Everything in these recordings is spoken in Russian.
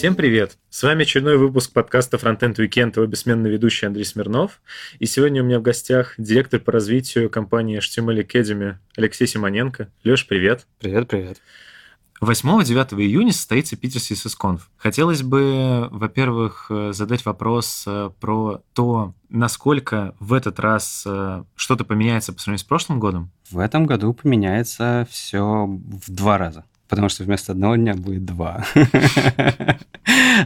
Всем привет! С вами очередной выпуск подкаста Frontend Weekend, его бессменный ведущий Андрей Смирнов. И сегодня у меня в гостях директор по развитию компании HTML Academy Алексей Симоненко. Леш, привет! Привет, привет! 8-9 июня состоится Питер CSS Хотелось бы, во-первых, задать вопрос э, про то, насколько в этот раз э, что-то поменяется по сравнению с прошлым годом. В этом году поменяется все в два раза потому что вместо одного дня будет два.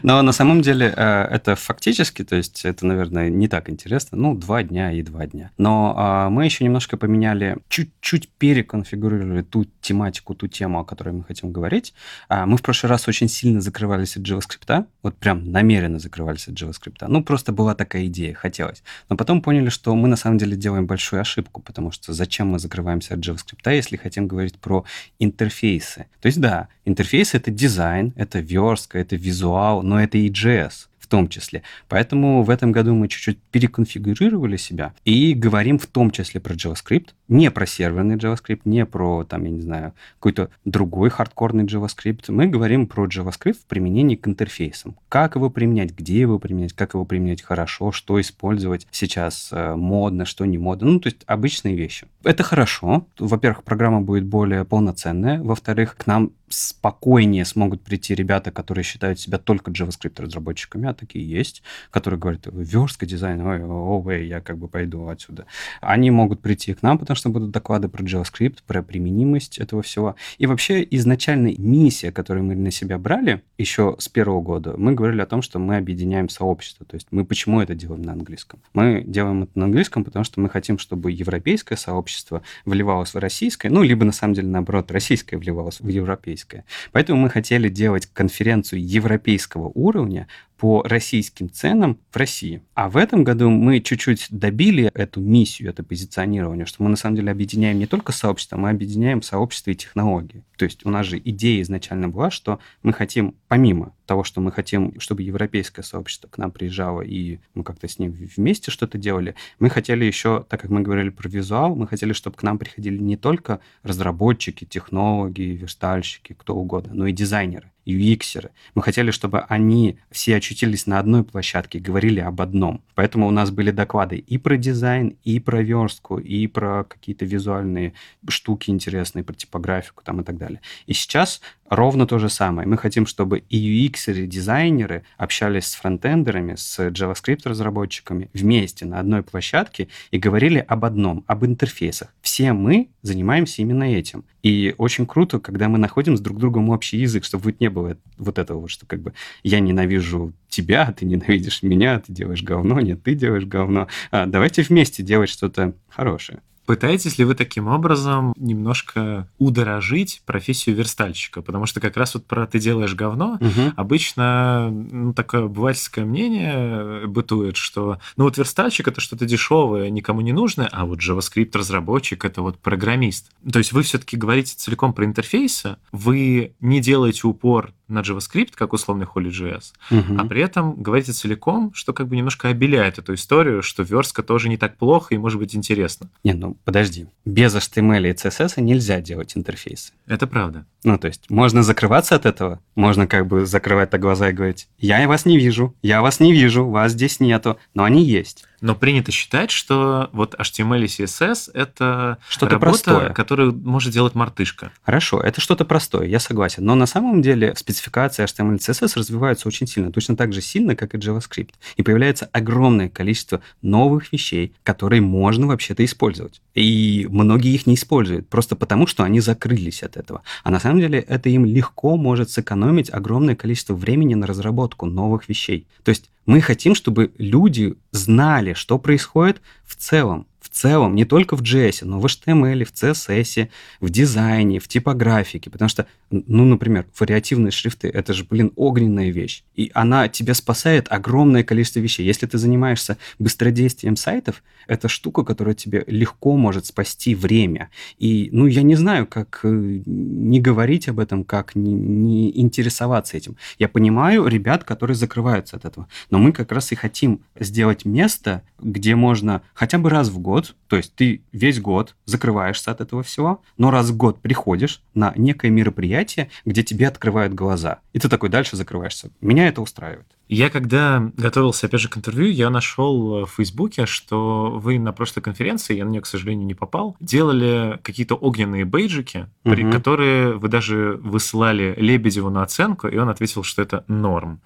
Но на самом деле э, это фактически, то есть это, наверное, не так интересно. Ну, два дня и два дня. Но а, мы еще немножко поменяли, чуть-чуть переконфигурировали ту тематику, ту тему, о которой мы хотим говорить. А, мы в прошлый раз очень сильно закрывались от JavaScript, вот прям намеренно закрывались от JavaScript. Ну, просто была такая идея, хотелось. Но потом поняли, что мы на самом деле делаем большую ошибку, потому что зачем мы закрываемся от JavaScript, если хотим говорить про интерфейсы. То есть, да, интерфейс — это дизайн, это верстка, это визуал, но это и JS в том числе. Поэтому в этом году мы чуть-чуть переконфигурировали себя и говорим в том числе про JavaScript, не про серверный JavaScript, не про, там, я не знаю, какой-то другой хардкорный JavaScript. Мы говорим про JavaScript в применении к интерфейсам. Как его применять, где его применять, как его применять хорошо, что использовать сейчас э, модно, что не модно. Ну, то есть обычные вещи. Это хорошо. Во-первых, программа будет более полноценная. Во-вторых, к нам спокойнее смогут прийти ребята, которые считают себя только JavaScript разработчиками, а такие есть, которые говорят, верстка дизайн, ой, ой, я как бы пойду отсюда. Они могут прийти к нам, потому что будут доклады про JavaScript, про применимость этого всего. И вообще изначальная миссия, которую мы на себя брали еще с первого года, мы говорили о том, что мы объединяем сообщество. То есть мы почему это делаем на английском? Мы делаем это на английском, потому что мы хотим, чтобы европейское сообщество вливалось в российское, ну, либо на самом деле наоборот, российское вливалось в европейское европейская. Поэтому мы хотели делать конференцию европейского уровня по российским ценам в России. А в этом году мы чуть-чуть добили эту миссию, это позиционирование, что мы на самом деле объединяем не только сообщество, мы объединяем сообщество и технологии. То есть у нас же идея изначально была, что мы хотим, помимо того, что мы хотим, чтобы европейское сообщество к нам приезжало, и мы как-то с ним вместе что-то делали, мы хотели еще, так как мы говорили про визуал, мы хотели, чтобы к нам приходили не только разработчики, технологи, верстальщики, кто угодно, но и дизайнеры. UX-еры. Мы хотели, чтобы они все очутились на одной площадке, говорили об одном. Поэтому у нас были доклады и про дизайн, и про верстку, и про какие-то визуальные штуки интересные, про типографику там и так далее. И сейчас ровно то же самое. Мы хотим, чтобы и UX-еры, дизайнеры общались с фронтендерами, с JavaScript-разработчиками вместе на одной площадке и говорили об одном, об интерфейсах. Все мы занимаемся именно этим. И очень круто, когда мы находим с друг другом общий язык, чтобы вот не было вот этого что как бы я ненавижу тебя, ты ненавидишь меня, ты делаешь говно, нет, ты делаешь говно. А, давайте вместе делать что-то хорошее. Пытаетесь ли вы таким образом немножко удорожить профессию верстальщика? Потому что как раз вот про «ты делаешь говно» угу. обычно ну, такое обывательское мнение бытует, что ну вот верстальщик — это что-то дешевое, никому не нужное, а вот JavaScript-разработчик — это вот программист. То есть вы все-таки говорите целиком про интерфейсы, вы не делаете упор на JavaScript, как условный Holy.js, угу. а при этом говорите целиком, что как бы немножко обеляет эту историю, что верстка тоже не так плохо и может быть интересно. Не, ну подожди. Без HTML и CSS нельзя делать интерфейсы. Это правда. Ну, то есть можно закрываться от этого, можно как бы закрывать так глаза и говорить, я вас не вижу, я вас не вижу, вас здесь нету, но они есть. Но принято считать, что вот HTML и CSS — это что-то работа, простое. которую может делать мартышка. Хорошо, это что-то простое, я согласен. Но на самом деле спецификация HTML и CSS развивается очень сильно, точно так же сильно, как и JavaScript. И появляется огромное количество новых вещей, которые можно вообще-то использовать. И многие их не используют, просто потому, что они закрылись от этого. А на самом деле это им легко может сэкономить огромное количество времени на разработку новых вещей. То есть мы хотим, чтобы люди знали, что происходит в целом, целом, не только в JS, но в HTML, в CSS, в дизайне, в типографике, потому что, ну, например, вариативные шрифты, это же, блин, огненная вещь, и она тебя спасает огромное количество вещей. Если ты занимаешься быстродействием сайтов, это штука, которая тебе легко может спасти время. И, ну, я не знаю, как э, не говорить об этом, как не, не интересоваться этим. Я понимаю ребят, которые закрываются от этого, но мы как раз и хотим сделать место, где можно хотя бы раз в год, то есть ты весь год закрываешься от этого всего, но раз в год приходишь на некое мероприятие, где тебе открывают глаза, и ты такой дальше закрываешься. Меня это устраивает. Я когда готовился, опять же, к интервью, я нашел в Фейсбуке, что вы на прошлой конференции, я на нее, к сожалению, не попал, делали какие-то огненные бейджики, угу. при, которые вы даже высылали Лебедеву на оценку, и он ответил, что это норм.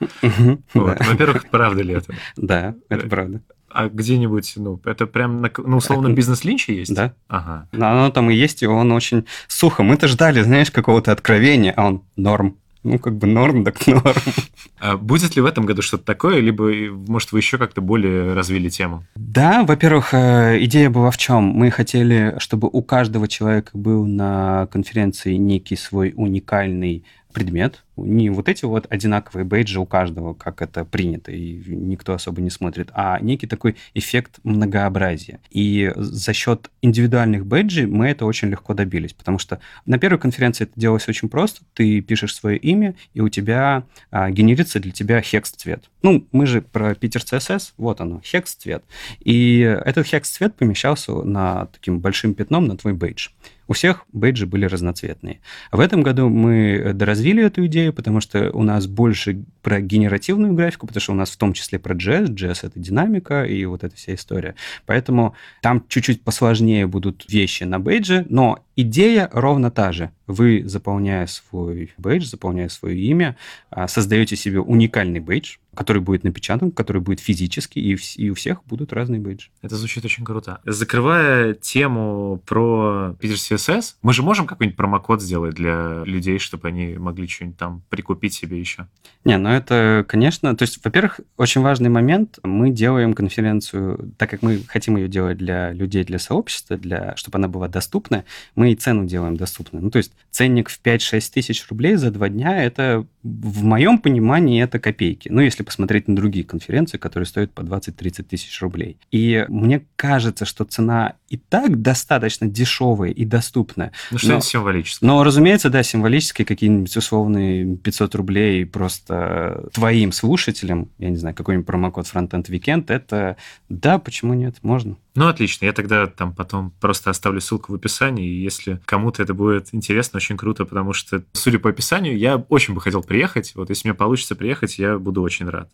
Вот. Во-первых, правда ли это? Да, это правда. А где-нибудь, ну, это прям, на, ну, условно, бизнес-линче есть? Да. Ага. Оно там и есть, и он очень сухо. Мы-то ждали, знаешь, какого-то откровения, а он норм. Ну, как бы норм, так норм. А будет ли в этом году что-то такое, либо, может, вы еще как-то более развили тему? Да, во-первых, э, идея была в чем? Мы хотели, чтобы у каждого человека был на конференции некий свой уникальный предмет, не вот эти вот одинаковые бейджи у каждого, как это принято, и никто особо не смотрит, а некий такой эффект многообразия. И за счет индивидуальных бейджей мы это очень легко добились, потому что на первой конференции это делалось очень просто. Ты пишешь свое имя, и у тебя а, генерится для тебя хекс-цвет. Ну, мы же про Питер CSS, вот оно, хекс-цвет. И этот хекс-цвет помещался на таким большим пятном на твой бейдж. У всех бейджи были разноцветные. В этом году мы доразвили эту идею, потому что у нас больше про генеративную графику, потому что у нас в том числе про JS. JS — это динамика и вот эта вся история. Поэтому там чуть-чуть посложнее будут вещи на бейдже, но идея ровно та же. Вы, заполняя свой бейдж, заполняя свое имя, а, создаете себе уникальный бейдж, который будет напечатан, который будет физически, и, и у всех будут разные бейджи. Это звучит очень круто. Закрывая тему про Peter CSS, мы же можем какой-нибудь промокод сделать для людей, чтобы они могли что-нибудь там прикупить себе еще? Не, ну это, конечно, то есть, во-первых, очень важный момент, мы делаем конференцию, так как мы хотим ее делать для людей, для сообщества, для, чтобы она была доступна, мы и цену делаем доступной. Ну, то есть ценник в 5-6 тысяч рублей за два дня, это в моем понимании это копейки. Ну, если посмотреть на другие конференции, которые стоят по 20-30 тысяч рублей. И мне кажется, что цена и так достаточно дешевая и доступная. Ну, что-нибудь символическое. Но, разумеется, да, символические какие-нибудь условные 500 рублей просто твоим слушателям, я не знаю, какой-нибудь промокод Frontend Weekend, это да, почему нет, можно. Ну, отлично. Я тогда там потом просто оставлю ссылку в описании, и если кому-то это будет интересно, очень круто, потому что, судя по описанию, я очень бы хотел приехать. Вот если мне получится приехать, я буду очень рад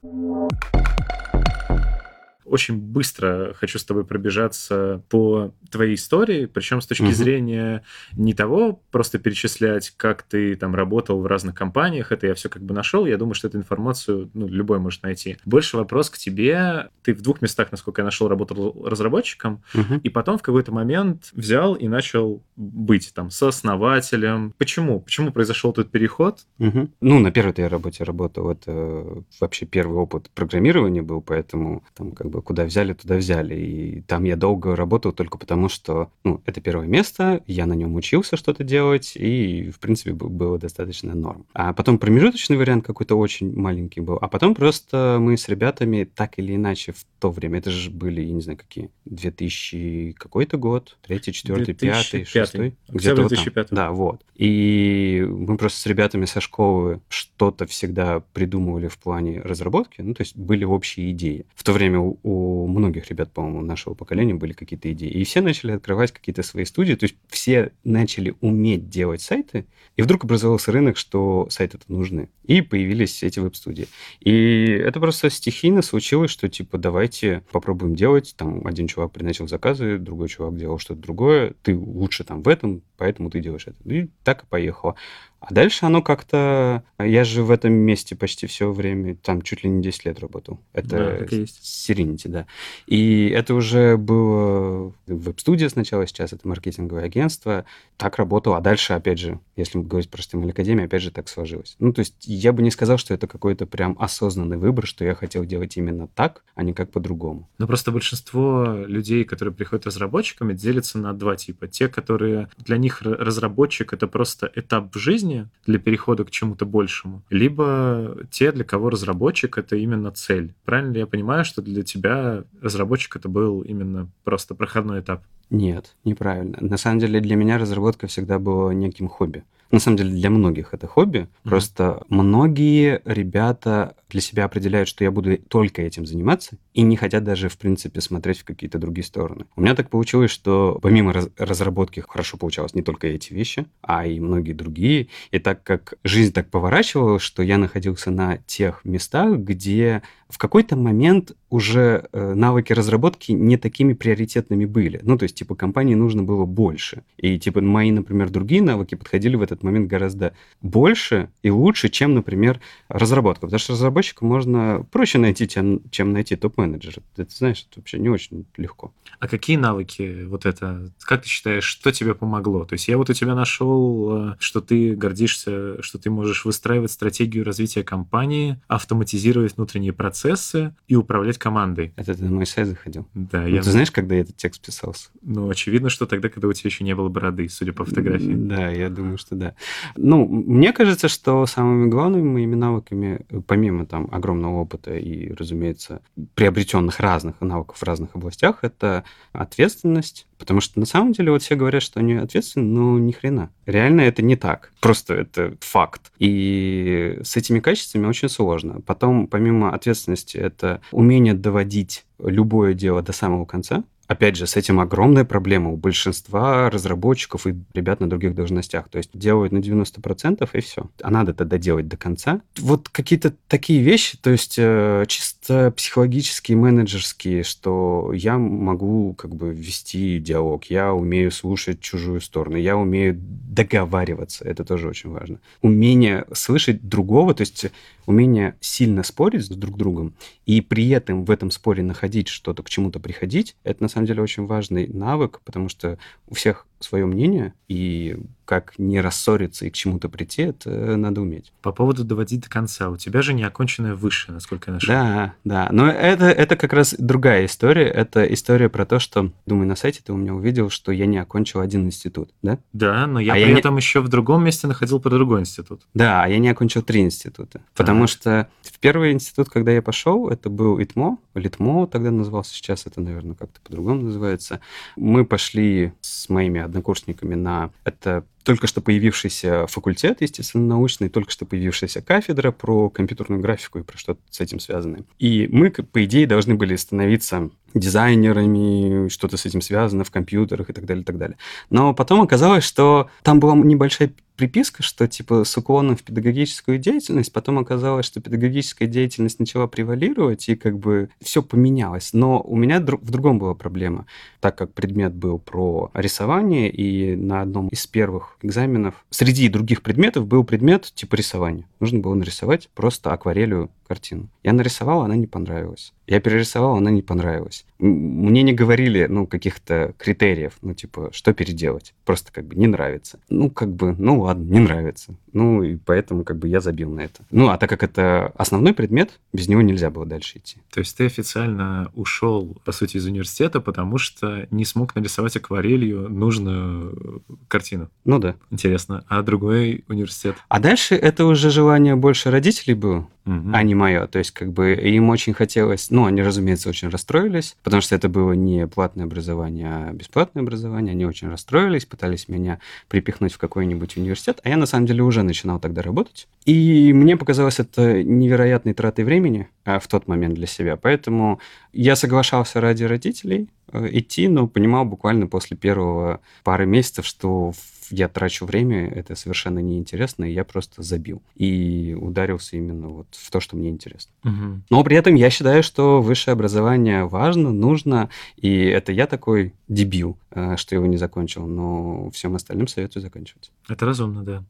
очень быстро хочу с тобой пробежаться по твоей истории, причем с точки угу. зрения не того просто перечислять, как ты там работал в разных компаниях, это я все как бы нашел, я думаю, что эту информацию ну, любой может найти. Больше вопрос к тебе. Ты в двух местах, насколько я нашел, работал разработчиком, угу. и потом в какой-то момент взял и начал быть там сооснователем. Почему? Почему произошел тот переход? Угу. Ну, на первой я работе работал, это вообще первый опыт программирования был, поэтому там как бы куда взяли, туда взяли. И там я долго работал только потому, что ну, это первое место, я на нем учился что-то делать, и, в принципе, было достаточно норм. А потом промежуточный вариант какой-то очень маленький был. А потом просто мы с ребятами так или иначе в то время, это же были, я не знаю, какие, 2000 какой-то год, третий, четвертый, пятый, шестой. Где-то 2005. Вот да, вот. И мы просто с ребятами со школы что-то всегда придумывали в плане разработки, ну, то есть были общие идеи. В то время у многих ребят, по-моему, нашего поколения были какие-то идеи. И все начали открывать какие-то свои студии, то есть все начали уметь делать сайты, и вдруг образовался рынок, что сайты-то нужны. И появились эти веб-студии. И это просто стихийно случилось, что типа давайте попробуем делать. Там один чувак приносил заказы, другой чувак делал что-то другое. Ты лучше там в этом, поэтому ты делаешь это. И так и поехало. А дальше оно как-то... Я же в этом месте почти все время, там чуть ли не 10 лет работал. Это да, так и есть. Serenity, да. И это уже было веб-студия сначала, сейчас это маркетинговое агентство. Так работало. А дальше, опять же, если говорить про HTML Академию, опять же так сложилось. Ну, то есть я бы не сказал, что это какой-то прям осознанный выбор, что я хотел делать именно так, а не как по-другому. Но просто большинство людей, которые приходят разработчиками, делятся на два типа. Те, которые... Для них разработчик — это просто этап в жизни, решение для перехода к чему-то большему, либо те, для кого разработчик — это именно цель. Правильно ли я понимаю, что для тебя разработчик — это был именно просто проходной этап? Нет, неправильно. На самом деле для меня разработка всегда была неким хобби. На самом деле для многих это хобби. Mm-hmm. Просто многие ребята для себя определяют, что я буду только этим заниматься, и не хотят даже, в принципе, смотреть в какие-то другие стороны. У меня так получилось, что помимо раз- разработки хорошо получалось не только эти вещи, а и многие другие. И так как жизнь так поворачивала, что я находился на тех местах, где в какой-то момент уже э, навыки разработки не такими приоритетными были. Ну, то есть, типа, компании нужно было больше. И, типа, мои, например, другие навыки подходили в этот момент гораздо больше и лучше, чем, например, разработка. Потому что разработчика можно проще найти, чем, найти топ-менеджера. Ты, ты знаешь, это вообще не очень легко. А какие навыки вот это? Как ты считаешь, что тебе помогло? То есть я вот у тебя нашел, э, что ты гордишься, что ты можешь выстраивать стратегию развития компании, автоматизировать внутренние процессы и управлять командой. Это ты на мой сайт заходил? Да. Ну, я... Ты знаешь, когда этот текст писался? Ну, очевидно, что тогда, когда у тебя еще не было бороды, судя по фотографии. Да, я думаю, что да. Ну, мне кажется, что самыми главными моими навыками, помимо там огромного опыта и, разумеется, приобретенных разных навыков в разных областях, это ответственность, Потому что на самом деле вот все говорят, что они ответственны, но ни хрена. Реально это не так. Просто это факт. И с этими качествами очень сложно. Потом, помимо ответственности, это умение доводить любое дело до самого конца опять же, с этим огромная проблема у большинства разработчиков и ребят на других должностях. То есть делают на 90% и все. А надо тогда делать до конца. Вот какие-то такие вещи, то есть э, чисто психологические, менеджерские, что я могу как бы вести диалог, я умею слушать чужую сторону, я умею договариваться, это тоже очень важно. Умение слышать другого, то есть умение сильно спорить с друг другом и при этом в этом споре находить что-то, к чему-то приходить, это на самом деле очень важный навык, потому что у всех свое мнение, и как не рассориться и к чему-то прийти, это надо уметь. По поводу доводить до конца. У тебя же неоконченное высшее, насколько я нашел. Да, да. Но это, это как раз другая история. Это история про то, что, думаю, на сайте ты у меня увидел, что я не окончил один институт, да? Да, но я а при я этом не... еще в другом месте находил про другой институт. Да, а я не окончил три института. Потому что в первый институт, когда я пошел, это был ИТМО, Литмо тогда назывался, сейчас это, наверное, как-то по-другому называется. Мы пошли с моими однокурсниками на... Это только что появившийся факультет, естественно, научный, только что появившаяся кафедра про компьютерную графику и про что-то с этим связанное. И мы, по идее, должны были становиться дизайнерами, что-то с этим связано в компьютерах и так далее, и так далее. Но потом оказалось, что там была небольшая приписка, что типа с уклоном в педагогическую деятельность, потом оказалось, что педагогическая деятельность начала превалировать, и как бы все поменялось. Но у меня в другом была проблема, так как предмет был про рисование, и на одном из первых экзаменов среди других предметов был предмет типа рисования. Нужно было нарисовать просто акварелью картину. Я нарисовал, она не понравилась. Я перерисовал, она не понравилась. Мне не говорили, ну, каких-то критериев, ну, типа, что переделать. Просто как бы не нравится. Ну, как бы, ну, ладно, не нравится. Ну, и поэтому как бы я забил на это. Ну, а так как это основной предмет, без него нельзя было дальше идти. То есть ты официально ушел, по сути, из университета, потому что не смог нарисовать акварелью нужную картину? Ну, да. Интересно. А другой университет? А дальше это уже желание больше родителей было угу. а не мое. То есть, как бы им очень хотелось, ну, они, разумеется, очень расстроились, потому что это было не платное образование, а бесплатное образование. Они очень расстроились, пытались меня припихнуть в какой-нибудь университет, а я, на самом деле, уже начинал тогда работать. И мне показалось это невероятной тратой времени а, в тот момент для себя. Поэтому я соглашался ради родителей э, идти, но понимал буквально после первого пары месяцев, что я трачу время, это совершенно неинтересно, и я просто забил. И ударился именно вот в то, что мне интересно. Угу. Но при этом я считаю, что высшее образование важно, нужно, и это я такой дебил, э, что его не закончил, но всем остальным советую заканчивать. Это разумно, да.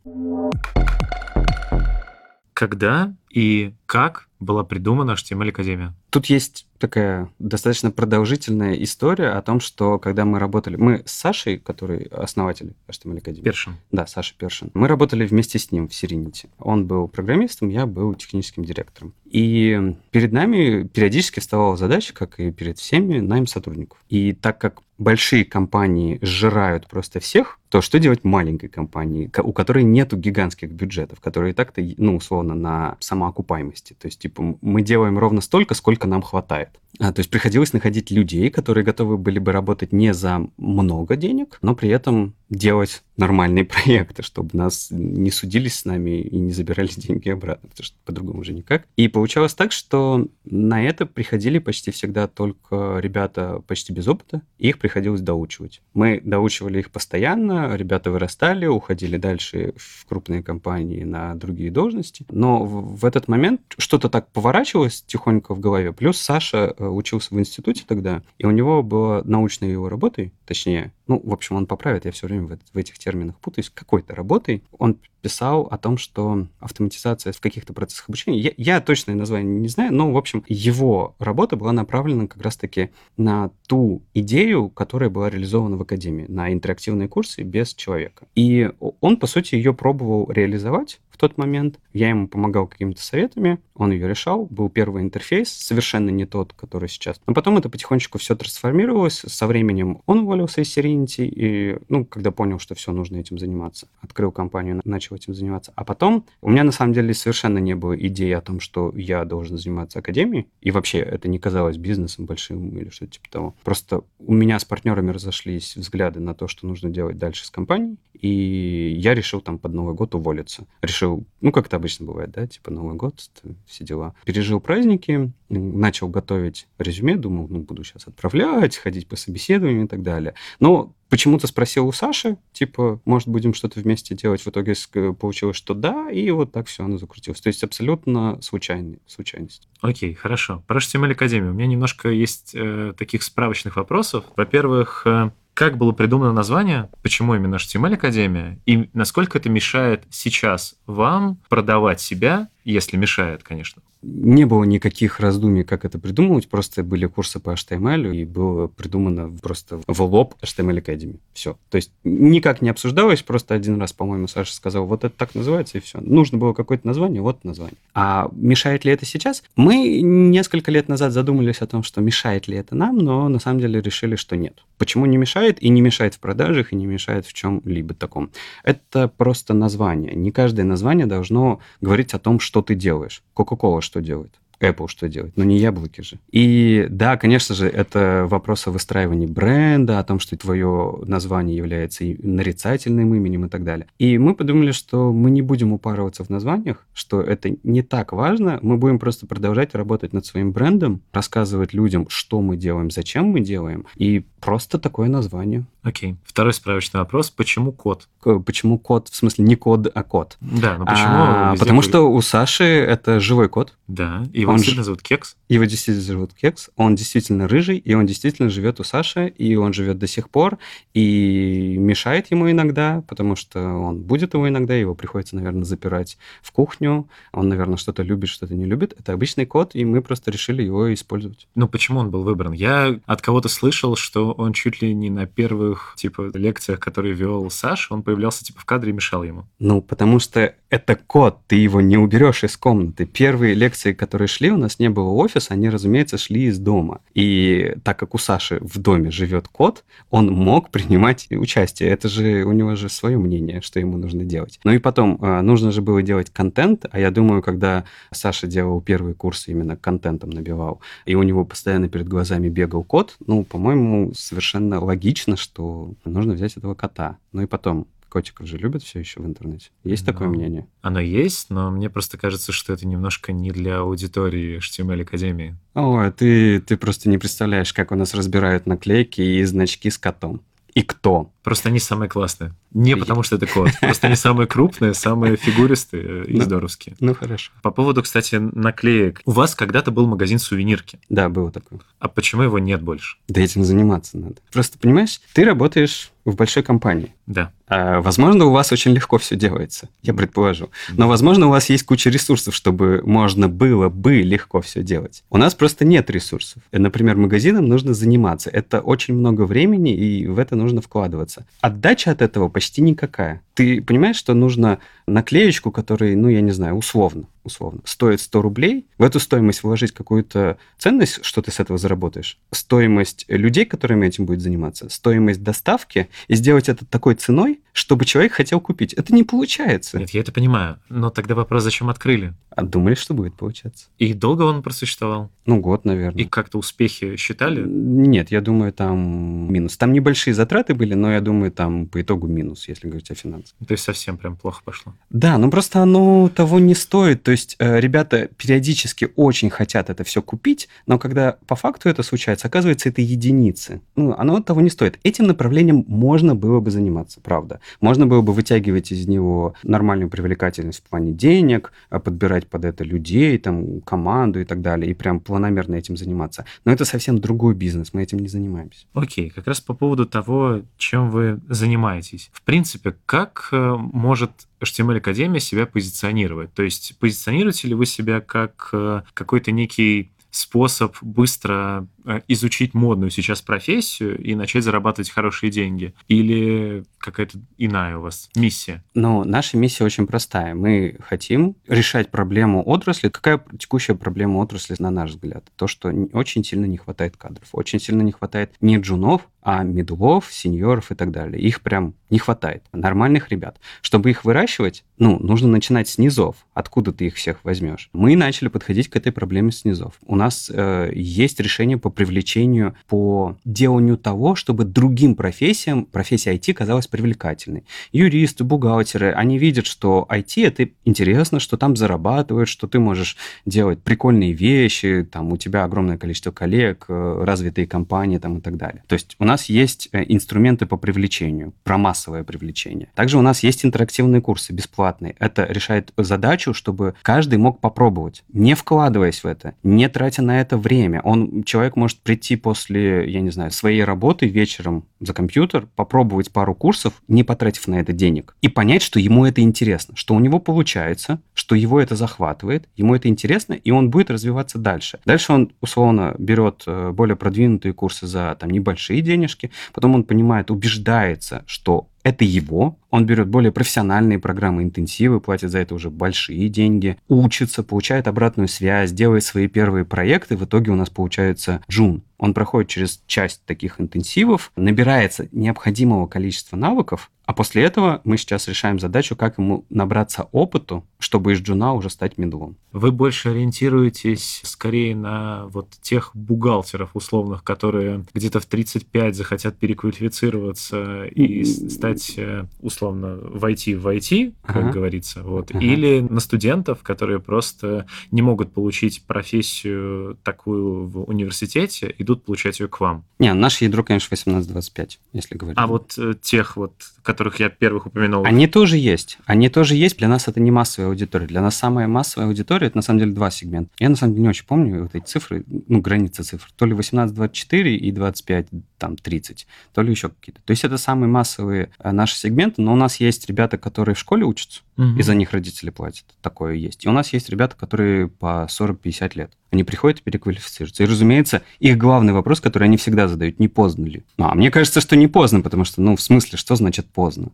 Когда и как была придумана HTML Академия? Тут есть такая достаточно продолжительная история о том, что когда мы работали... Мы с Сашей, который основатель HTML Академии. Першин. Да, Саша Першин. Мы работали вместе с ним в Serenity. Он был программистом, я был техническим директором. И перед нами периодически вставала задача, как и перед всеми, найм сотрудников. И так как большие компании сжирают просто всех, то что делать маленькой компании, у которой нету гигантских бюджетов, которые так-то, ну, условно, на самоокупаемости. То есть, типа, мы делаем ровно столько, сколько нам хватает. А, то есть приходилось находить людей, которые готовы были бы работать не за много денег, но при этом делать нормальные проекты, чтобы нас не судились с нами и не забирали деньги обратно, потому что по-другому уже никак. И получалось так, что на это приходили почти всегда только ребята почти без опыта, и их приходилось доучивать. Мы доучивали их постоянно, ребята вырастали, уходили дальше в крупные компании на другие должности, но в этот момент что-то так поворачивалось тихонько в голове. Плюс Саша э, учился в институте тогда, и у него была научная его работа, точнее, ну, в общем, он поправит, я все время в, в этих терминах путаюсь, какой-то работой, он писал о том, что автоматизация в каких-то процессах обучения, я, я точное название не знаю, но, в общем, его работа была направлена как раз-таки на ту идею, которая была реализована в Академии, на интерактивные курсы без человека. И он, по сути, ее пробовал реализовать, в тот момент. Я ему помогал какими-то советами, он ее решал. Был первый интерфейс, совершенно не тот, который сейчас. Но потом это потихонечку все трансформировалось. Со временем он уволился из Serenity, и, ну, когда понял, что все, нужно этим заниматься, открыл компанию, начал этим заниматься. А потом у меня, на самом деле, совершенно не было идеи о том, что я должен заниматься академией, и вообще это не казалось бизнесом большим или что-то типа того. Просто у меня с партнерами разошлись взгляды на то, что нужно делать дальше с компанией, и я решил там под Новый год уволиться. Решил, ну, как это обычно бывает, да, типа Новый год, все дела. Пережил праздники, начал готовить резюме, думал, ну, буду сейчас отправлять, ходить по собеседованиям и так далее. Но почему-то спросил у Саши, типа, может, будем что-то вместе делать. В итоге получилось, что да, и вот так все оно закрутилось. То есть абсолютно случайный, случайность. Окей, хорошо. Про HTML Академию. У меня немножко есть э, таких справочных вопросов. Во-первых, э, как было придумано название, почему именно HTML Академия, и насколько это мешает сейчас вам продавать себя, если мешает, конечно, не было никаких раздумий, как это придумывать, просто были курсы по HTML, и было придумано просто в лоб HTML Academy. Все. То есть никак не обсуждалось, просто один раз, по-моему, Саша сказал, вот это так называется, и все. Нужно было какое-то название, вот название. А мешает ли это сейчас? Мы несколько лет назад задумались о том, что мешает ли это нам, но на самом деле решили, что нет. Почему не мешает? И не мешает в продажах, и не мешает в чем-либо таком. Это просто название. Не каждое название должно говорить о том, что ты делаешь. Coca-Cola что делает? Apple что делать, но не яблоки же. И да, конечно же, это вопрос о выстраивании бренда, о том, что твое название является нарицательным именем и так далее. И мы подумали, что мы не будем упарываться в названиях, что это не так важно, мы будем просто продолжать работать над своим брендом, рассказывать людям, что мы делаем, зачем мы делаем, и просто такое название. Окей. Okay. Второй справочный вопрос. Почему код? Почему код? В смысле, не код, а код. Да, но почему? А, потому что у Саши это живой код. Да, его он действительно зовут Кекс. Его действительно зовут Кекс. Он действительно рыжий, и он действительно живет у Саши, и он живет до сих пор, и мешает ему иногда, потому что он будет его иногда, его приходится, наверное, запирать в кухню. Он, наверное, что-то любит, что-то не любит. Это обычный код, и мы просто решили его использовать. Ну, почему он был выбран? Я от кого-то слышал, что он чуть ли не на первых, типа, лекциях, которые вел Саш, он появлялся, типа, в кадре и мешал ему. Ну, потому что это код, ты его не уберешь из комнаты. Первые лекции, которые шли, у нас не было офиса, они, разумеется, шли из дома. И так как у Саши в доме живет кот, он мог принимать участие. Это же у него же свое мнение, что ему нужно делать. Ну и потом, а, нужно же было делать контент, а я думаю, когда Саша делал первый курс, именно контентом набивал, и у него постоянно перед глазами бегал кот, ну, по-моему, совершенно логично, что нужно взять этого кота. Ну и потом, котиков же любят все еще в интернете. Есть но... такое мнение? Оно есть, но мне просто кажется, что это немножко не для аудитории HTML Академии. О, ты, ты просто не представляешь, как у нас разбирают наклейки и значки с котом. и кто. Просто они самые классные. Не потому, что это код. Просто они самые крупные, самые фигуристые и здоровские. Ну, хорошо. По поводу, кстати, наклеек. У вас когда-то был магазин сувенирки. Да, было такое. А почему его нет больше? Да этим заниматься надо. Просто, понимаешь, ты работаешь в большой компании. Да. А, возможно, у вас очень легко все делается, я предположу. Но, возможно, у вас есть куча ресурсов, чтобы можно было бы легко все делать. У нас просто нет ресурсов. Например, магазином нужно заниматься. Это очень много времени, и в это нужно вкладываться. Отдача от этого почти никакая. Ты понимаешь, что нужно наклеечку, которая, ну, я не знаю, условно, условно, стоит 100 рублей, в эту стоимость вложить какую-то ценность, что ты с этого заработаешь, стоимость людей, которыми этим будет заниматься, стоимость доставки, и сделать это такой ценой, чтобы человек хотел купить. Это не получается. Нет, я это понимаю. Но тогда вопрос, зачем открыли? А думали, что будет получаться. И долго он просуществовал? Ну, год, наверное. И как-то успехи считали? Нет, я думаю, там минус. Там небольшие затраты были, но я думаю, там по итогу минус, если говорить о финансах. То есть совсем прям плохо пошло? Да, ну просто оно того не стоит. То есть э, ребята периодически очень хотят это все купить, но когда по факту это случается, оказывается, это единицы. Ну, оно того не стоит. Этим направлением можно было бы заниматься, правда. Можно было бы вытягивать из него нормальную привлекательность в плане денег, а подбирать под это людей, там, команду и так далее, и прям планомерно этим заниматься. Но это совсем другой бизнес, мы этим не занимаемся. Окей, как раз по поводу того, чем вы занимаетесь. В принципе, как э, может HTML Академия себя позиционировать? То есть позиционируете ли вы себя как э, какой-то некий способ быстро э, изучить модную сейчас профессию и начать зарабатывать хорошие деньги? Или какая-то иная у вас миссия? Ну, наша миссия очень простая. Мы хотим решать проблему отрасли. Какая текущая проблема отрасли, на наш взгляд? То, что очень сильно не хватает кадров. Очень сильно не хватает не джунов, а медлов, сеньоров и так далее. Их прям не хватает. Нормальных ребят. Чтобы их выращивать, ну, нужно начинать с низов. Откуда ты их всех возьмешь? Мы начали подходить к этой проблеме с низов. У нас э, есть решение по привлечению, по деланию того, чтобы другим профессиям, профессия IT казалась привлекательной. Юристы, бухгалтеры, они видят, что IT это интересно, что там зарабатывают, что ты можешь делать прикольные вещи, там у тебя огромное количество коллег, э, развитые компании там и так далее. То есть у нас нас есть э, инструменты по привлечению, про массовое привлечение. Также у нас есть интерактивные курсы бесплатные. Это решает задачу, чтобы каждый мог попробовать, не вкладываясь в это, не тратя на это время. Он, человек может прийти после, я не знаю, своей работы вечером за компьютер, попробовать пару курсов, не потратив на это денег, и понять, что ему это интересно, что у него получается, что его это захватывает, ему это интересно, и он будет развиваться дальше. Дальше он, условно, берет э, более продвинутые курсы за там небольшие деньги, денежки, потом он понимает, убеждается, что это его, он берет более профессиональные программы, интенсивы, платит за это уже большие деньги, учится, получает обратную связь, делает свои первые проекты, в итоге у нас получается джун. Он проходит через часть таких интенсивов, набирается необходимого количества навыков, а после этого мы сейчас решаем задачу, как ему набраться опыту, чтобы из джуна уже стать медлом. Вы больше ориентируетесь скорее на вот тех бухгалтеров условных, которые где-то в 35 захотят переквалифицироваться и стать э, условно войти в IT, как ага. говорится, вот, ага. или на студентов, которые просто не могут получить профессию такую в университете, идут получать ее к вам. Не, наше ядро, конечно, 18-25, если говорить. А вот э, тех вот, которых я первых упомянул. Они тоже есть. Они тоже есть. Для нас это не массовая аудитория. Для нас самая массовая аудитория это на самом деле два сегмента. Я на самом деле не очень помню вот эти цифры, ну, границы цифр. То ли 18-24 и 25, там, 30, то ли еще какие-то. То есть это самые массовые э, наши сегменты, но у нас есть ребята, которые в школе учатся, угу. и за них родители платят. Такое есть. И у нас есть ребята, которые по 40-50 лет. Они приходят и переквалифицируются. И, разумеется, их главный вопрос, который они всегда задают, не поздно ли? Ну, а мне кажется, что не поздно, потому что, ну, в смысле, что значит поздно?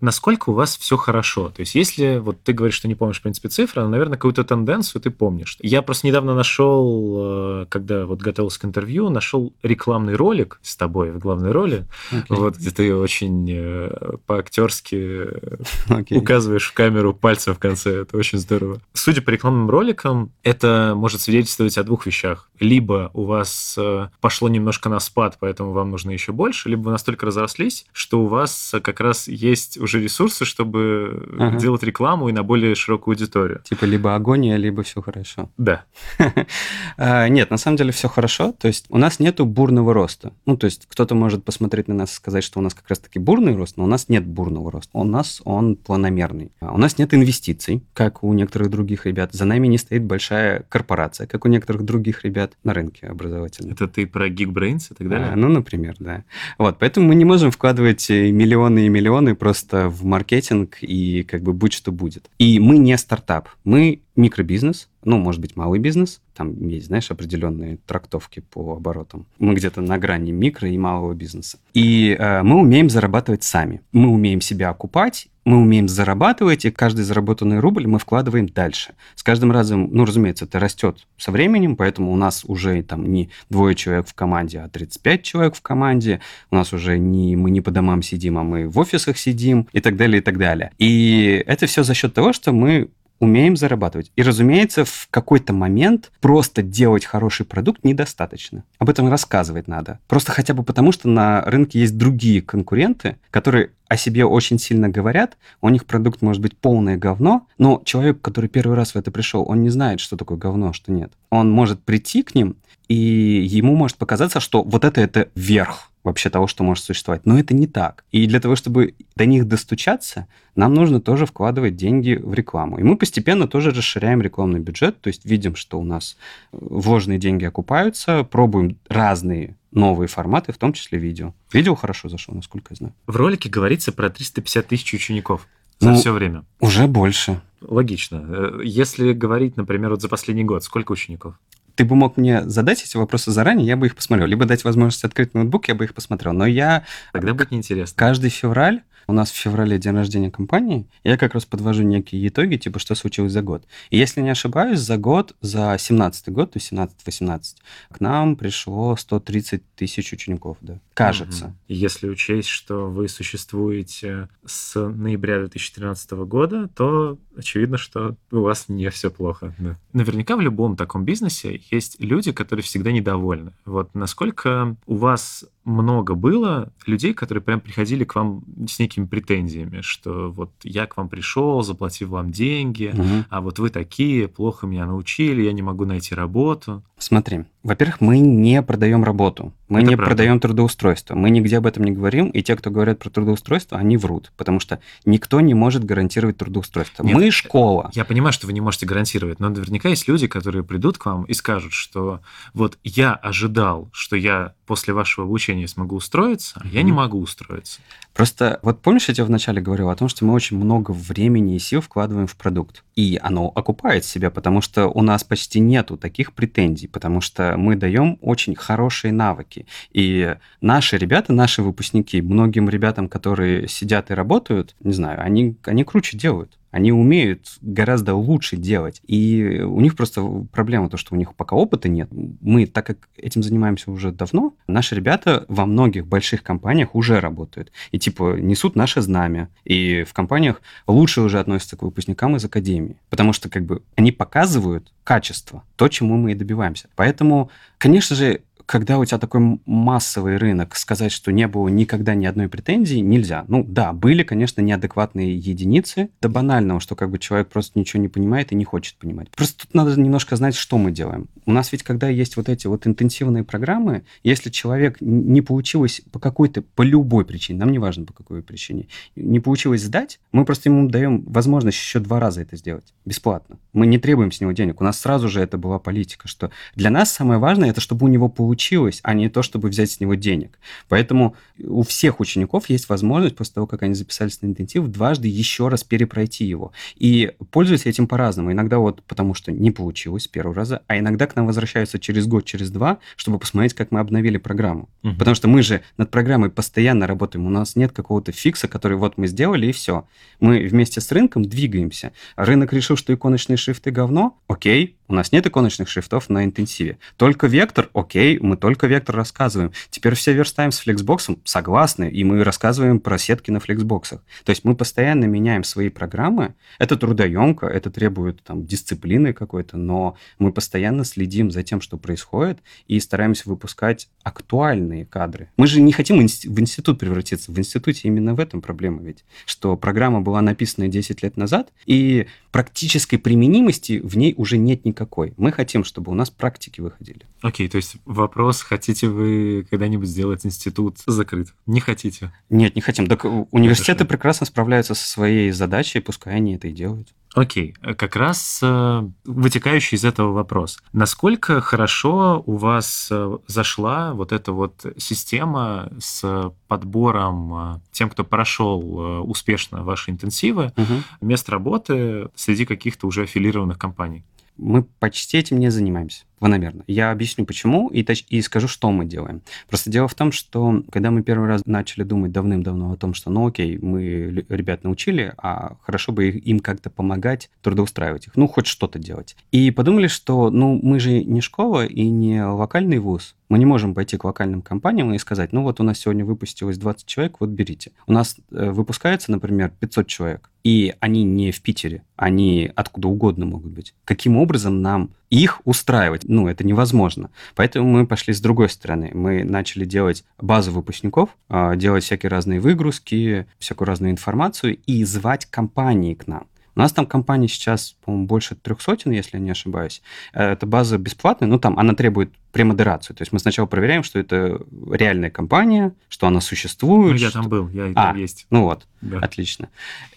Насколько у вас все хорошо. То есть, если вот ты говоришь, что не помнишь, в принципе, цифры, но, наверное, какую-то тенденцию ты помнишь. Я просто недавно нашел, э, когда вот готовился к интервью, нашел рекламный ролик с тобой в главной роли, okay. вот где ты очень э, по-актерски okay. указываешь в камеру пальцем в конце. Это очень здорово. Судя по рекламным роликам, это может свидетельствовать о двух вещах. Либо у вас э, пошло немножко на спад, поэтому вам нужно еще больше, либо вы настолько разрослись, что у вас как раз есть уже же ресурсы, чтобы ага. делать рекламу и на более широкую аудиторию. Типа либо агония, либо все хорошо. Да. А, нет, на самом деле все хорошо. То есть у нас нету бурного роста. Ну, то есть кто-то может посмотреть на нас и сказать, что у нас как раз-таки бурный рост, но у нас нет бурного роста. У нас он планомерный. А у нас нет инвестиций, как у некоторых других ребят. За нами не стоит большая корпорация, как у некоторых других ребят на рынке образовательном. Это ты про Geekbrains и так далее? А, ну, например, да. Вот, поэтому мы не можем вкладывать э, миллионы и миллионы просто в маркетинг и как бы будь что будет. И мы не стартап, мы микробизнес, ну, может быть, малый бизнес, там есть, знаешь, определенные трактовки по оборотам. Мы где-то на грани микро и малого бизнеса. И э, мы умеем зарабатывать сами. Мы умеем себя окупать, мы умеем зарабатывать, и каждый заработанный рубль мы вкладываем дальше. С каждым разом, ну, разумеется, это растет со временем, поэтому у нас уже там не двое человек в команде, а 35 человек в команде. У нас уже не мы не по домам сидим, а мы в офисах сидим и так далее, и так далее. И это все за счет того, что мы умеем зарабатывать. И, разумеется, в какой-то момент просто делать хороший продукт недостаточно. Об этом рассказывать надо. Просто хотя бы потому, что на рынке есть другие конкуренты, которые о себе очень сильно говорят, у них продукт может быть полное говно, но человек, который первый раз в это пришел, он не знает, что такое говно, что нет. Он может прийти к ним, и ему может показаться, что вот это это верх вообще того, что может существовать. Но это не так. И для того, чтобы до них достучаться, нам нужно тоже вкладывать деньги в рекламу. И мы постепенно тоже расширяем рекламный бюджет, то есть видим, что у нас вложенные деньги окупаются, пробуем разные новые форматы, в том числе видео. Видео хорошо зашло, насколько я знаю. В ролике говорится про 350 тысяч учеников за ну, все время. Уже больше. Логично. Э, если говорить, например, вот за последний год, сколько учеников? Ты бы мог мне задать эти вопросы заранее, я бы их посмотрел. Либо дать возможность открыть ноутбук, я бы их посмотрел. Но я... Тогда будет неинтересно. Каждый февраль у нас в феврале день рождения компании, я как раз подвожу некие итоги, типа, что случилось за год. И если не ошибаюсь, за год, за 17 год, то есть 17-18, к нам пришло 130 тысяч учеников, да. Кажется. Угу. Если учесть, что вы существуете с ноября 2013 года, то очевидно, что у вас не все плохо. Да. Наверняка в любом таком бизнесе есть люди, которые всегда недовольны. Вот насколько у вас много было людей, которые прям приходили к вам с некими претензиями, что вот я к вам пришел, заплатил вам деньги, угу. а вот вы такие, плохо меня научили, я не могу найти работу. Смотри, во-первых, мы не продаем работу, мы Это не правда. продаем трудоустройство, мы нигде об этом не говорим, и те, кто говорят про трудоустройство, они врут, потому что никто не может гарантировать трудоустройство. Нет, мы школа. Я понимаю, что вы не можете гарантировать, но наверняка есть люди, которые придут к вам и скажут, что вот я ожидал, что я после вашего обучения смогу устроиться, а я не могу устроиться. Просто вот помнишь, я тебе вначале говорил о том, что мы очень много времени и сил вкладываем в продукт, и оно окупает себя, потому что у нас почти нету таких претензий, потому что мы даем очень хорошие навыки. И наши ребята, наши выпускники, многим ребятам, которые сидят и работают, не знаю, они, они круче делают. Они умеют гораздо лучше делать. И у них просто проблема то, что у них пока опыта нет. Мы, так как этим занимаемся уже давно, наши ребята во многих больших компаниях уже работают. И типа несут наше знамя. И в компаниях лучше уже относятся к выпускникам из академии. Потому что как бы они показывают качество, то, чему мы и добиваемся. Поэтому, конечно же, когда у тебя такой массовый рынок, сказать, что не было никогда ни одной претензии, нельзя. Ну да, были, конечно, неадекватные единицы, до банального, что как бы человек просто ничего не понимает и не хочет понимать. Просто тут надо немножко знать, что мы делаем. У нас ведь, когда есть вот эти вот интенсивные программы, если человек не получилось по какой-то, по любой причине, нам не важно по какой причине, не получилось сдать, мы просто ему даем возможность еще два раза это сделать бесплатно. Мы не требуем с него денег. У нас сразу же это была политика, что для нас самое важное, это чтобы у него получилось, а не то, чтобы взять с него денег. Поэтому у всех учеников есть возможность после того, как они записались на интенсив, дважды еще раз перепройти его. И пользуются этим по-разному. Иногда вот потому, что не получилось с первого раза, а иногда к нам возвращаются через год, через два, чтобы посмотреть, как мы обновили программу. Угу. Потому что мы же над программой постоянно работаем. У нас нет какого-то фикса, который вот мы сделали, и все. Мы вместе с рынком двигаемся. Рынок решил, что иконочные шрифты говно, окей, у нас нет иконочных шрифтов на интенсиве. Только вектор, окей, мы только вектор рассказываем. Теперь все верстаем с флексбоксом, согласны, и мы рассказываем про сетки на флексбоксах. То есть мы постоянно меняем свои программы. Это трудоемко, это требует там, дисциплины какой-то, но мы постоянно следим за тем, что происходит, и стараемся выпускать актуальные кадры. Мы же не хотим в институт превратиться. В институте именно в этом проблема ведь, что программа была написана 10 лет назад, и практической применимости в ней уже нет никакой. Мы хотим, чтобы у нас практики выходили. Окей, okay, то есть вопрос, хотите вы когда-нибудь сделать институт закрыт? Не хотите? Нет, не хотим. Так университеты Хорошо. прекрасно справляются со своей задачей, пускай они это и делают. Окей, как раз э, вытекающий из этого вопрос. Насколько хорошо у вас э, зашла вот эта вот система с подбором э, тем, кто прошел успешно ваши интенсивы, угу. мест работы среди каких-то уже аффилированных компаний? Мы почти этим не занимаемся планомерно. Я объясню, почему, и, и скажу, что мы делаем. Просто дело в том, что когда мы первый раз начали думать давным-давно о том, что, ну окей, мы ребят научили, а хорошо бы им как-то помогать, трудоустраивать их, ну хоть что-то делать. И подумали, что, ну мы же не школа и не локальный вуз, мы не можем пойти к локальным компаниям и сказать, ну вот у нас сегодня выпустилось 20 человек, вот берите. У нас э, выпускается, например, 500 человек, и они не в Питере, они откуда угодно могут быть. Каким образом нам их устраивать. Ну, это невозможно. Поэтому мы пошли с другой стороны. Мы начали делать базу выпускников, а, делать всякие разные выгрузки, всякую разную информацию и звать компании к нам. У нас там компания сейчас, по-моему, больше трех сотен, если я не ошибаюсь. Э, эта база бесплатная, но там она требует премодерацию. То есть мы сначала проверяем, что это реальная компания, что она существует. Ну, я что... там был, я а, там есть. Ну вот, да. отлично.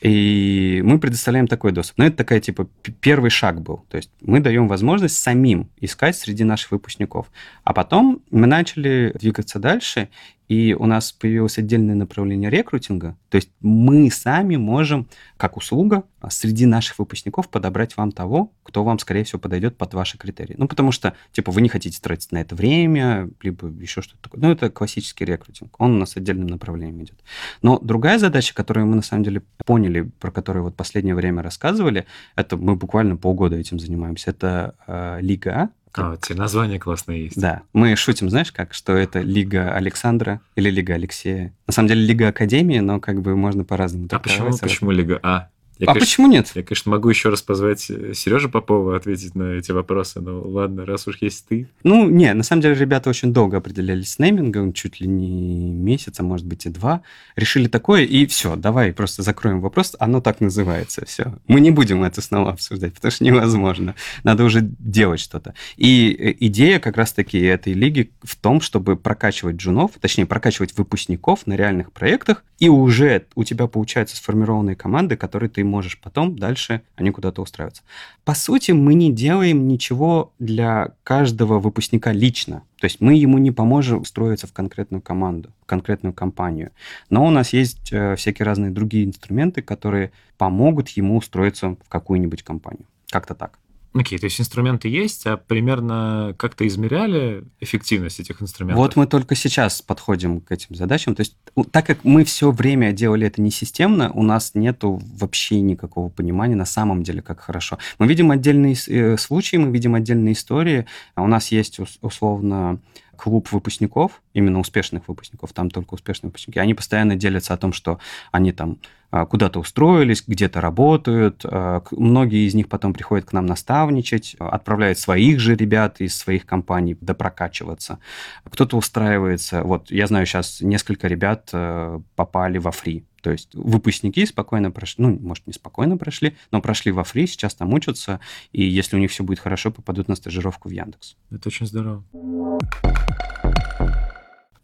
И мы предоставляем такой доступ. Но это такая, типа, первый шаг был. То есть мы даем возможность самим искать среди наших выпускников. А потом мы начали двигаться дальше, и у нас появилось отдельное направление рекрутинга. То есть мы сами можем, как услуга, среди наших выпускников подобрать вам того, кто вам, скорее всего, подойдет под ваши критерии. Ну, потому что, типа, вы не хотите тратить на это время, либо еще что-то такое. Ну, это классический рекрутинг. Он у нас отдельным направлением идет. Но другая задача, которую мы, на самом деле, поняли, про которую вот последнее время рассказывали, это мы буквально полгода этим занимаемся, это э, Лига А, а, те названия классные есть. Да. Мы шутим, знаешь, как, что это Лига Александра или Лига Алексея. На самом деле Лига Академии, но как бы можно по-разному А почему, почему Лига А? Я, а конечно, почему нет? Я, конечно, могу еще раз позвать э, Сережу Попова ответить на эти вопросы, но ладно, раз уж есть ты. Ну, не, на самом деле ребята очень долго определялись с неймингом, чуть ли не месяц, а может быть и два. Решили такое, и все, давай просто закроем вопрос, оно так называется, все. Мы не будем это снова обсуждать, потому что невозможно. Надо уже делать что-то. И э, идея как раз-таки этой лиги в том, чтобы прокачивать джунов, точнее, прокачивать выпускников на реальных проектах, и уже у тебя получаются сформированные команды, которые ты можешь потом дальше они куда-то устраиваться. По сути, мы не делаем ничего для каждого выпускника лично. То есть мы ему не поможем устроиться в конкретную команду, в конкретную компанию. Но у нас есть э, всякие разные другие инструменты, которые помогут ему устроиться в какую-нибудь компанию. Как-то так. Окей, okay, то есть инструменты есть, а примерно как-то измеряли эффективность этих инструментов? Вот мы только сейчас подходим к этим задачам. То есть так как мы все время делали это не системно, у нас нету вообще никакого понимания на самом деле, как хорошо. Мы видим отдельные э, случаи, мы видим отдельные истории. А у нас есть условно клуб выпускников, именно успешных выпускников, там только успешные выпускники, они постоянно делятся о том, что они там а, куда-то устроились, где-то работают. А, многие из них потом приходят к нам наставничать, отправляют своих же ребят из своих компаний допрокачиваться. Кто-то устраивается. Вот я знаю, сейчас несколько ребят э, попали во фри. То есть выпускники спокойно прошли, ну, может, не спокойно прошли, но прошли во фри, сейчас там учатся, и если у них все будет хорошо, попадут на стажировку в Яндекс. Это очень здорово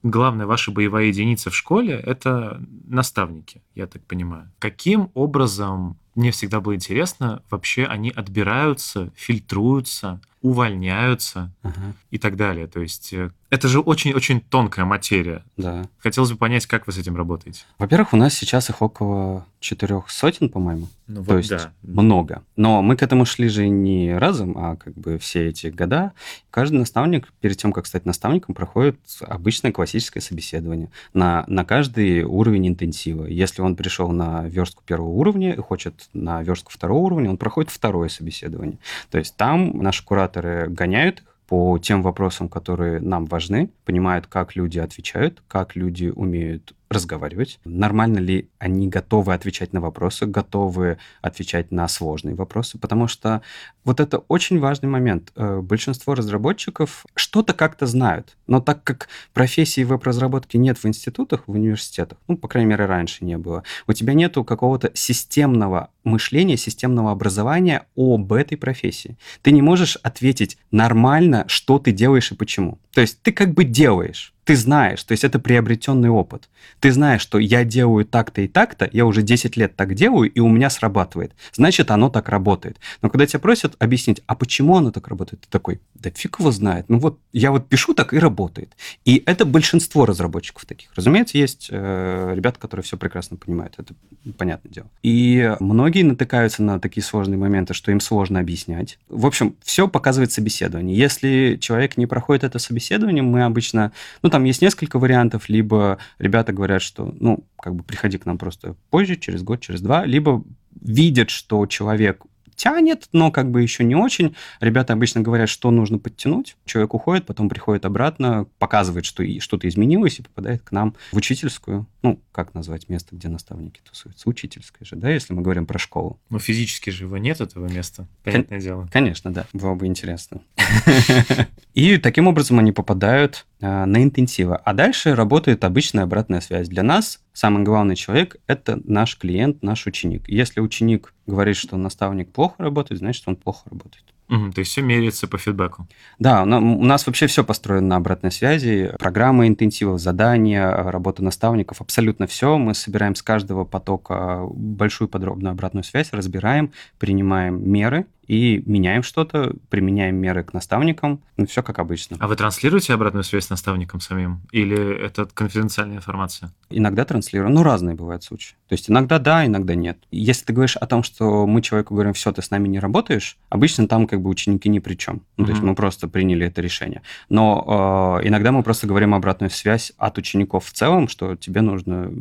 главная ваша боевая единица в школе — это наставники, я так понимаю. Каким образом, мне всегда было интересно, вообще они отбираются, фильтруются, увольняются uh-huh. и так далее. То есть э, это же очень-очень тонкая материя. Да. Хотелось бы понять, как вы с этим работаете. Во-первых, у нас сейчас их около четырех сотен, по-моему. Ну, То вот есть да. много. Но мы к этому шли же не разом, а как бы все эти года. Каждый наставник, перед тем, как стать наставником, проходит обычное классическое собеседование на, на каждый уровень интенсива. Если он пришел на верстку первого уровня и хочет на верстку второго уровня, он проходит второе собеседование. То есть там наши кураторы гоняют их, по тем вопросам, которые нам важны, понимают, как люди отвечают, как люди умеют разговаривать, нормально ли они готовы отвечать на вопросы, готовы отвечать на сложные вопросы, потому что вот это очень важный момент. Э, большинство разработчиков что-то как-то знают, но так как профессии веб-разработки нет в институтах, в университетах, ну, по крайней мере, раньше не было, у тебя нету какого-то системного мышления, системного образования об этой профессии. Ты не можешь ответить нормально, что ты делаешь и почему. То есть ты как бы делаешь, ты знаешь, то есть это приобретенный опыт. Ты знаешь, что я делаю так-то и так-то, я уже 10 лет так делаю, и у меня срабатывает. Значит, оно так работает. Но когда тебя просят объяснить, а почему оно так работает, ты такой, да фиг его знает. Ну вот я вот пишу так и работает. И это большинство разработчиков таких. Разумеется, есть э, ребята, которые все прекрасно понимают. Это понятное дело. И многие натыкаются на такие сложные моменты, что им сложно объяснять. В общем, все показывает собеседование. Если человек не проходит это собеседование, мы обычно, ну там есть несколько вариантов, либо ребята говорят, что, ну, как бы приходи к нам просто позже, через год, через два, либо видят, что человек тянет, но как бы еще не очень. Ребята обычно говорят, что нужно подтянуть. Человек уходит, потом приходит обратно, показывает, что что-то изменилось и попадает к нам в учительскую. Ну, как назвать место, где наставники тусуются? Учительская же, да, если мы говорим про школу. Ну, физически же его нет, этого места, понятное Кон- дело. Конечно, да. Было бы интересно. И таким образом они попадают а, на интенсивы. А дальше работает обычная обратная связь. Для нас самый главный человек – это наш клиент, наш ученик. Если ученик говорит, что наставник плохо работает, значит, он плохо работает. Угу, то есть все меряется по фидбэку. Да, у нас вообще все построено на обратной связи. Программы интенсивов, задания, работа наставников, абсолютно все. Мы собираем с каждого потока большую подробную обратную связь, разбираем, принимаем меры и меняем что-то, применяем меры к наставникам, ну, все как обычно. А вы транслируете обратную связь наставникам самим? Или это конфиденциальная информация? Иногда транслируем, ну, разные бывают случаи. То есть иногда да, иногда нет. Если ты говоришь о том, что мы человеку говорим, все, ты с нами не работаешь, обычно там как бы ученики ни при чем. Ну, mm-hmm. То есть мы просто приняли это решение. Но э, иногда мы просто говорим обратную связь от учеников в целом, что тебе нужно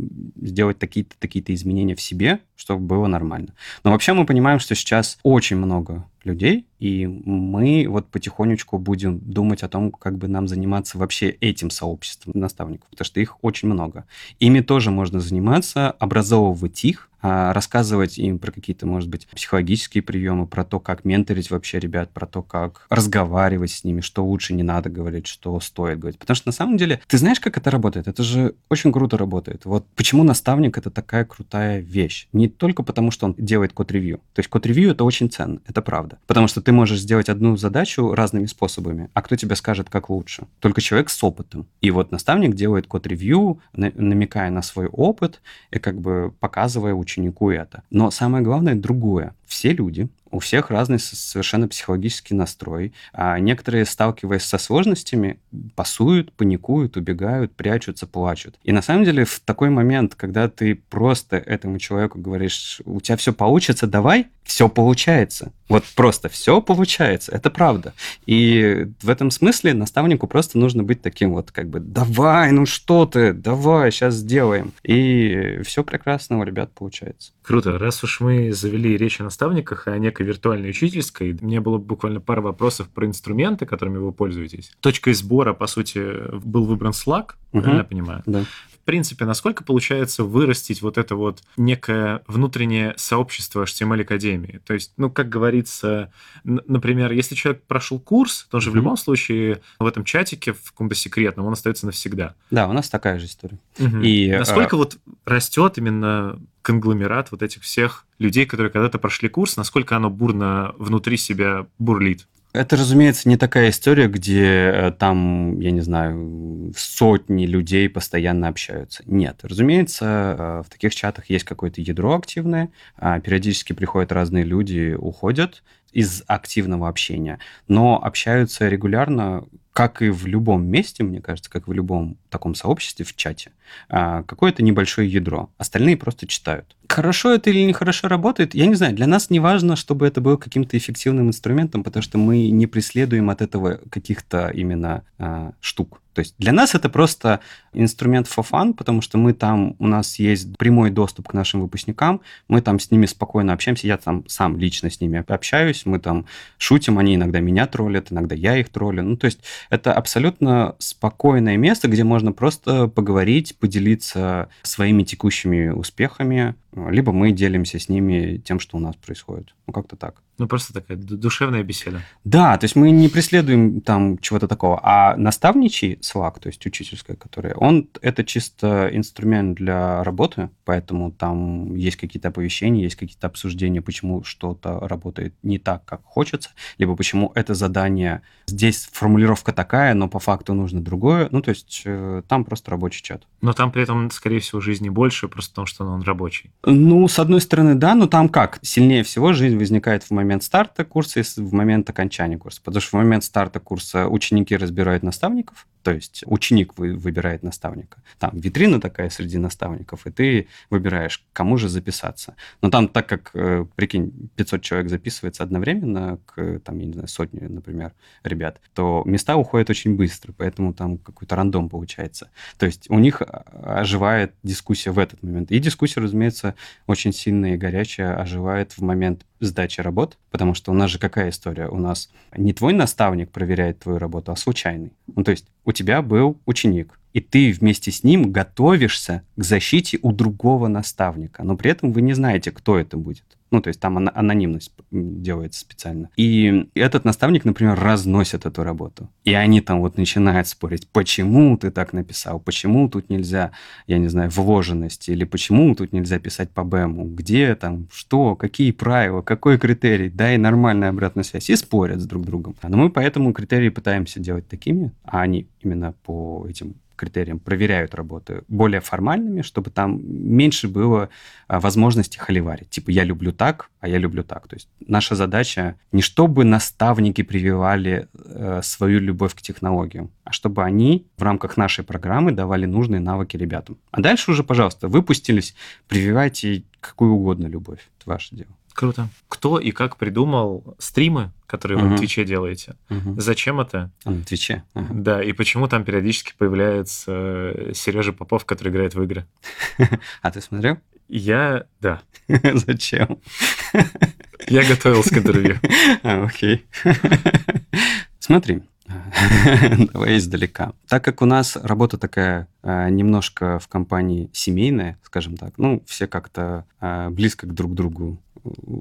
сделать такие-то такие изменения в себе, чтобы было нормально. Но вообще мы понимаем, что сейчас очень много Sache. Людей, и мы вот потихонечку будем думать о том, как бы нам заниматься вообще этим сообществом наставников, потому что их очень много. Ими тоже можно заниматься, образовывать их, а, рассказывать им про какие-то, может быть, психологические приемы, про то, как менторить вообще ребят, про то, как разговаривать с ними, что лучше не надо говорить, что стоит говорить. Потому что на самом деле, ты знаешь, как это работает? Это же очень круто работает. Вот почему наставник это такая крутая вещь. Не только потому, что он делает код-ревью. То есть код-ревью это очень ценно, это правда. Потому что ты можешь сделать одну задачу разными способами, а кто тебе скажет, как лучше? Только человек с опытом. И вот наставник делает код-ревью, намекая на свой опыт и как бы показывая ученику это. Но самое главное другое. Все люди, у всех разный совершенно психологический настрой. А некоторые, сталкиваясь со сложностями, пасуют, паникуют, убегают, прячутся, плачут. И на самом деле в такой момент, когда ты просто этому человеку говоришь, у тебя все получится, давай, все получается. Вот просто все получается, это правда. И в этом смысле наставнику просто нужно быть таким вот как бы «давай, ну что ты, давай, сейчас сделаем». И все прекрасно у ребят получается. Круто. Раз уж мы завели речь о наставниках и о некой виртуальной учительской, мне было буквально пара вопросов про инструменты, которыми вы пользуетесь. Точкой сбора, по сути, был выбран Slack, угу. правильно я понимаю? Да принципе, насколько получается вырастить вот это вот некое внутреннее сообщество HTML Академии? То есть, ну, как говорится, например, если человек прошел курс, то же mm-hmm. в любом случае в этом чатике, в каком-то секретном, он остается навсегда. Да, у нас такая же история. Mm-hmm. И насколько а... вот растет именно конгломерат вот этих всех людей, которые когда-то прошли курс, насколько оно бурно внутри себя бурлит? Это, разумеется, не такая история, где э, там, я не знаю, сотни людей постоянно общаются. Нет. Разумеется, э, в таких чатах есть какое-то ядро активное, а периодически приходят разные люди, уходят из активного общения, но общаются регулярно как и в любом месте, мне кажется, как в любом таком сообществе в чате, а, какое-то небольшое ядро. Остальные просто читают. Хорошо это или нехорошо работает, я не знаю. Для нас не важно, чтобы это был каким-то эффективным инструментом, потому что мы не преследуем от этого каких-то именно а, штук. То есть для нас это просто инструмент for fun, потому что мы там, у нас есть прямой доступ к нашим выпускникам, мы там с ними спокойно общаемся, я там сам лично с ними общаюсь, мы там шутим, они иногда меня троллят, иногда я их троллю. Ну, то есть это абсолютно спокойное место, где можно просто поговорить, поделиться своими текущими успехами, либо мы делимся с ними тем, что у нас происходит. Ну, как-то так. Ну, просто такая душевная беседа. Да, то есть мы не преследуем там чего-то такого. А наставничий Slack, то есть учительская, которая, он это чисто инструмент для работы, поэтому там есть какие-то оповещения, есть какие-то обсуждения, почему что-то работает не так, как хочется, либо почему это задание, здесь формулировка такая, но по факту нужно другое. Ну, то есть э, там просто рабочий чат. Но там при этом, скорее всего, жизни больше, просто потому что он рабочий. Ну, с одной стороны, да, но там как? Сильнее всего жизнь возникает в момент старта курса и в момент окончания курса. Потому что в момент старта курса ученики разбирают наставников, то есть ученик выбирает наставника. Там витрина такая среди наставников, и ты выбираешь, кому же записаться. Но там, так как, э, прикинь, 500 человек записывается одновременно к, там, я не знаю, сотне, например, ребят, то места уходят очень быстро, поэтому там какой-то рандом получается. То есть у них оживает дискуссия в этот момент. И дискуссия, разумеется, очень сильная и горячая оживает в момент сдачи работ, потому что у нас же какая история? У нас не твой наставник проверяет твою работу, а случайный. Ну, то есть у тебя был ученик, и ты вместе с ним готовишься к защите у другого наставника, но при этом вы не знаете, кто это будет. Ну, то есть там анонимность делается специально. И этот наставник, например, разносит эту работу. И они там вот начинают спорить, почему ты так написал, почему тут нельзя, я не знаю, вложенность, или почему тут нельзя писать по БЭМу, где там, что, какие правила, какой критерий, дай нормальная обратная связь. И спорят с друг другом. Но мы поэтому критерии пытаемся делать такими, а они именно по этим критериям проверяют работы более формальными, чтобы там меньше было а, возможности холиварить. Типа, я люблю так, а я люблю так. То есть наша задача не чтобы наставники прививали э, свою любовь к технологиям, а чтобы они в рамках нашей программы давали нужные навыки ребятам. А дальше уже, пожалуйста, выпустились, прививайте какую угодно любовь. Это ваше дело. Круто. Кто и как придумал стримы, которые вы uh-huh. на Твиче делаете? Uh-huh. Зачем это? А, на Твиче. Uh-huh. Да, и почему там периодически появляется э, Сережа Попов, который играет в игры? А ты смотрел? Я, да. Зачем? Я готовился к интервью. А, окей. Смотри, Давай издалека. Так как у нас работа такая э, немножко в компании семейная, скажем так, ну, все как-то э, близко к друг другу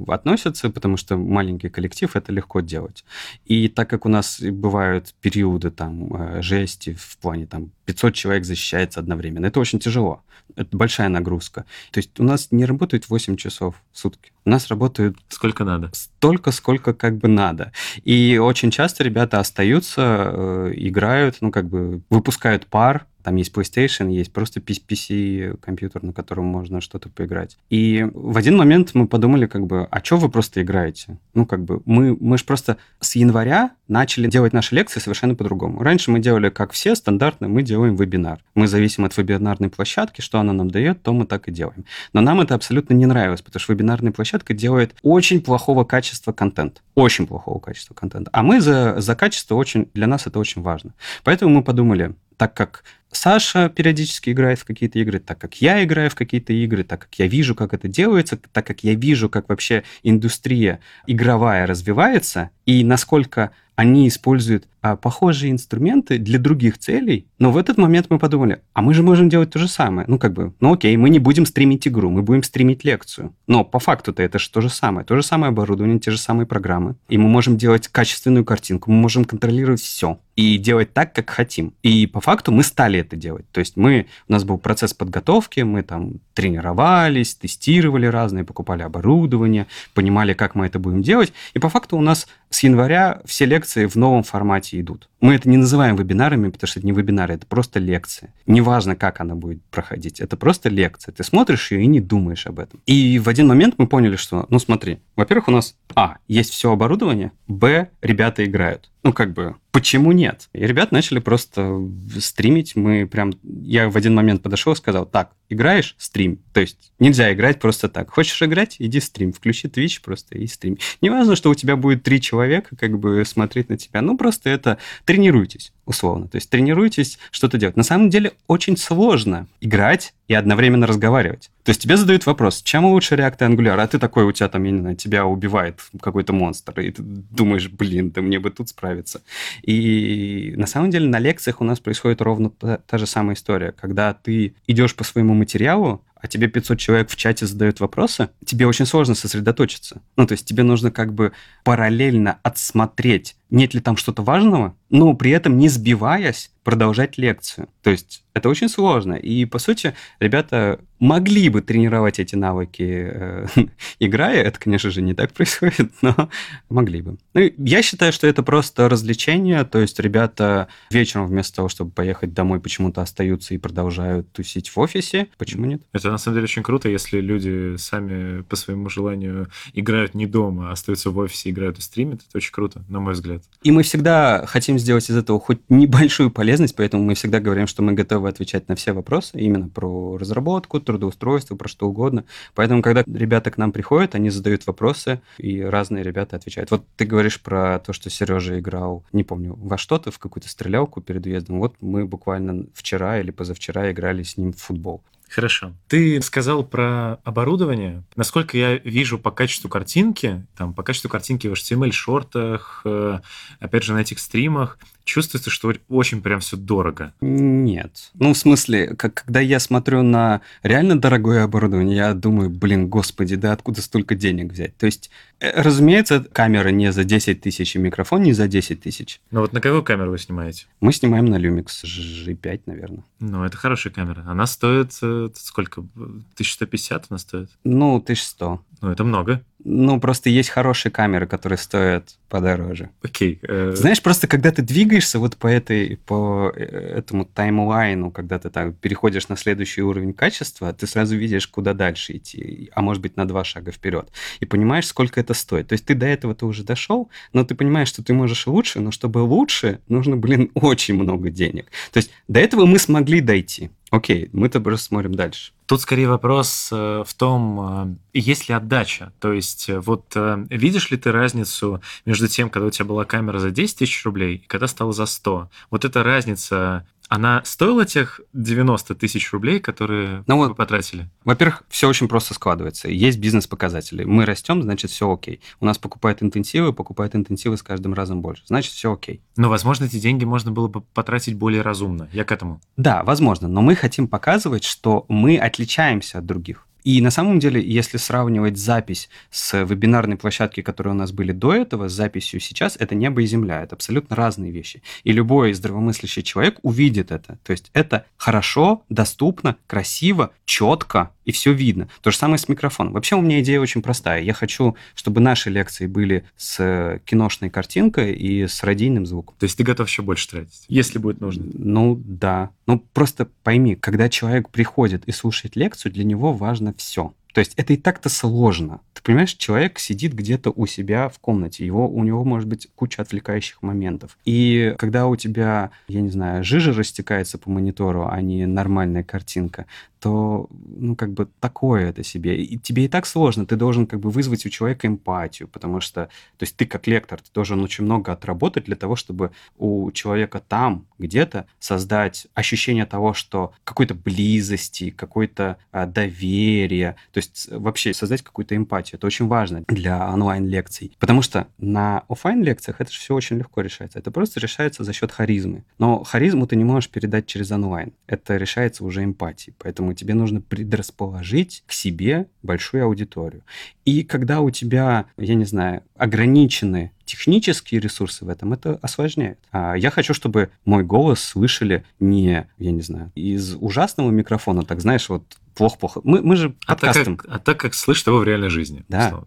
относятся, потому что маленький коллектив это легко делать. И так как у нас бывают периоды там э, жести в плане там 500 человек защищается одновременно, это очень тяжело. Это большая нагрузка. То есть у нас не работает 8 часов в сутки. У нас работает... Сколько надо. Столько, сколько как бы надо. И очень часто ребята остаются, э, играют, ну как бы выпускают пар, там есть PlayStation, есть просто PC компьютер, на котором можно что-то поиграть. И в один момент мы подумали, как бы, а что вы просто играете? Ну, как бы, мы, мы же просто с января начали делать наши лекции совершенно по-другому. Раньше мы делали, как все, стандартно, мы делаем вебинар. Мы зависим от вебинарной площадки, что она нам дает, то мы так и делаем. Но нам это абсолютно не нравилось, потому что вебинарная площадка делает очень плохого качества контент. Очень плохого качества контента. А мы за, за качество очень, для нас это очень важно. Поэтому мы подумали, так как Саша периодически играет в какие-то игры, так как я играю в какие-то игры, так как я вижу, как это делается, так как я вижу, как вообще индустрия игровая развивается, и насколько они используют а, похожие инструменты для других целей, но в этот момент мы подумали, а мы же можем делать то же самое. Ну, как бы, ну окей, мы не будем стримить игру, мы будем стримить лекцию. Но по факту-то это же то же самое. То же самое оборудование, те же самые программы. И мы можем делать качественную картинку, мы можем контролировать все и делать так, как хотим. И по факту мы стали это делать. То есть мы, у нас был процесс подготовки, мы там тренировались, тестировали разные, покупали оборудование, понимали, как мы это будем делать. И по факту у нас с января все лекции в новом формате идут. Мы это не называем вебинарами, потому что это не вебинары, это просто лекция. Неважно, как она будет проходить, это просто лекция. Ты смотришь ее и не думаешь об этом. И в один момент мы поняли, что, ну смотри, во-первых, у нас, а, есть все оборудование, б, ребята играют. Ну, как бы, почему нет? И ребят начали просто стримить. Мы прям... Я в один момент подошел и сказал, так, играешь? Стрим. То есть нельзя играть просто так. Хочешь играть? Иди стрим. Включи Twitch просто и стрим. Не важно, что у тебя будет три человека как бы смотреть на тебя. Ну, просто это тренируйтесь, условно. То есть тренируйтесь что-то делать. На самом деле очень сложно играть и одновременно разговаривать. То есть тебе задают вопрос, чем лучше React и Angular, а ты такой, у тебя там, я не знаю, тебя убивает какой-то монстр, и ты думаешь, блин, да мне бы тут справиться. И на самом деле на лекциях у нас происходит ровно та, та же самая история. Когда ты идешь по своему материалу, а тебе 500 человек в чате задают вопросы, тебе очень сложно сосредоточиться. Ну, то есть тебе нужно как бы параллельно отсмотреть, нет ли там что-то важного, но при этом не сбиваясь продолжать лекцию. То есть это очень сложно. И, по сути, ребята могли бы тренировать эти навыки, э, играя. Это, конечно же, не так происходит, но могли бы. Ну, я считаю, что это просто развлечение. То есть ребята вечером вместо того, чтобы поехать домой, почему-то остаются и продолжают тусить в офисе. Почему нет? Это, на самом деле, очень круто, если люди сами по своему желанию играют не дома, а остаются в офисе, играют и стримят. Это очень круто, на мой взгляд. И мы всегда хотим сделать из этого хоть небольшую полезность, поэтому мы всегда говорим, что мы готовы отвечать на все вопросы именно про разработку, трудоустройство, про что угодно. Поэтому, когда ребята к нам приходят, они задают вопросы, и разные ребята отвечают. Вот ты говоришь про то, что Сережа играл, не помню, во что-то, в какую-то стрелялку перед уездом. Вот мы буквально вчера или позавчера играли с ним в футбол. Хорошо. Ты сказал про оборудование. Насколько я вижу по качеству картинки, там, по качеству картинки в HTML-шортах, э, опять же, на этих стримах, чувствуется, что очень прям все дорого. Нет. Ну, в смысле, как, когда я смотрю на реально дорогое оборудование, я думаю, блин, господи, да откуда столько денег взять? То есть, э, разумеется, камера не за 10 тысяч и микрофон не за 10 тысяч. Но вот на какую камеру вы снимаете? Мы снимаем на Lumix G5, наверное. Ну, это хорошая камера. Она стоит э, сколько? 1150 она стоит? Ну, 1100. Ну, это много. Ну, просто есть хорошие камеры, которые стоят подороже. Окей. Э... Знаешь, просто когда ты двигаешься вот по этой, по э, этому таймлайну, когда ты так переходишь на следующий уровень качества, ты сразу видишь, куда дальше идти, а может быть на два шага вперед, и понимаешь, сколько это стоит. То есть ты до этого ты уже дошел, но ты понимаешь, что ты можешь лучше, но чтобы лучше, нужно, блин, очень много денег. То есть до этого мы смогли дойти. Окей, мы-то просто смотрим дальше. Тут скорее вопрос э, в том, э, есть ли отдача. То есть э, вот видишь ли ты разницу между тем, когда у тебя была камера за 10 тысяч рублей и когда стала за 100? Вот эта разница она стоила тех 90 тысяч рублей, которые ну, вы потратили? Во-первых, все очень просто складывается. Есть бизнес-показатели. Мы растем, значит, все окей. У нас покупают интенсивы, покупают интенсивы с каждым разом больше. Значит, все окей. Но, возможно, эти деньги можно было бы потратить более разумно. Я к этому. Да, возможно. Но мы хотим показывать, что мы отличаемся от других. И на самом деле, если сравнивать запись с вебинарной площадки, которые у нас были до этого, с записью сейчас, это небо и земля. Это абсолютно разные вещи. И любой здравомыслящий человек увидит это. То есть это хорошо, доступно, красиво, четко, и все видно. То же самое с микрофоном. Вообще у меня идея очень простая. Я хочу, чтобы наши лекции были с киношной картинкой и с радийным звуком. То есть ты готов еще больше тратить, если будет нужно? Ну, да. Ну, просто пойми, когда человек приходит и слушает лекцию, для него важно все. То есть это и так-то сложно. Ты понимаешь, человек сидит где-то у себя в комнате, его, у него может быть куча отвлекающих моментов. И когда у тебя, я не знаю, жижа растекается по монитору, а не нормальная картинка, то, ну, как бы такое это себе. И тебе и так сложно, ты должен как бы вызвать у человека эмпатию, потому что, то есть ты как лектор, ты должен очень много отработать для того, чтобы у человека там где-то создать ощущение того, что какой-то близости, какой-то а, доверия, то есть вообще создать какую-то эмпатию. Это очень важно для онлайн-лекций, потому что на офлайн лекциях это же все очень легко решается. Это просто решается за счет харизмы. Но харизму ты не можешь передать через онлайн. Это решается уже эмпатией. Поэтому тебе нужно предрасположить к себе большую аудиторию. И когда у тебя, я не знаю, ограничены технические ресурсы в этом, это осложняет. А я хочу, чтобы мой голос слышали не, я не знаю, из ужасного микрофона, так знаешь, вот плохо-плохо. Мы, мы же подкастом. А так, как, а так как слышишь его в реальной жизни. Да.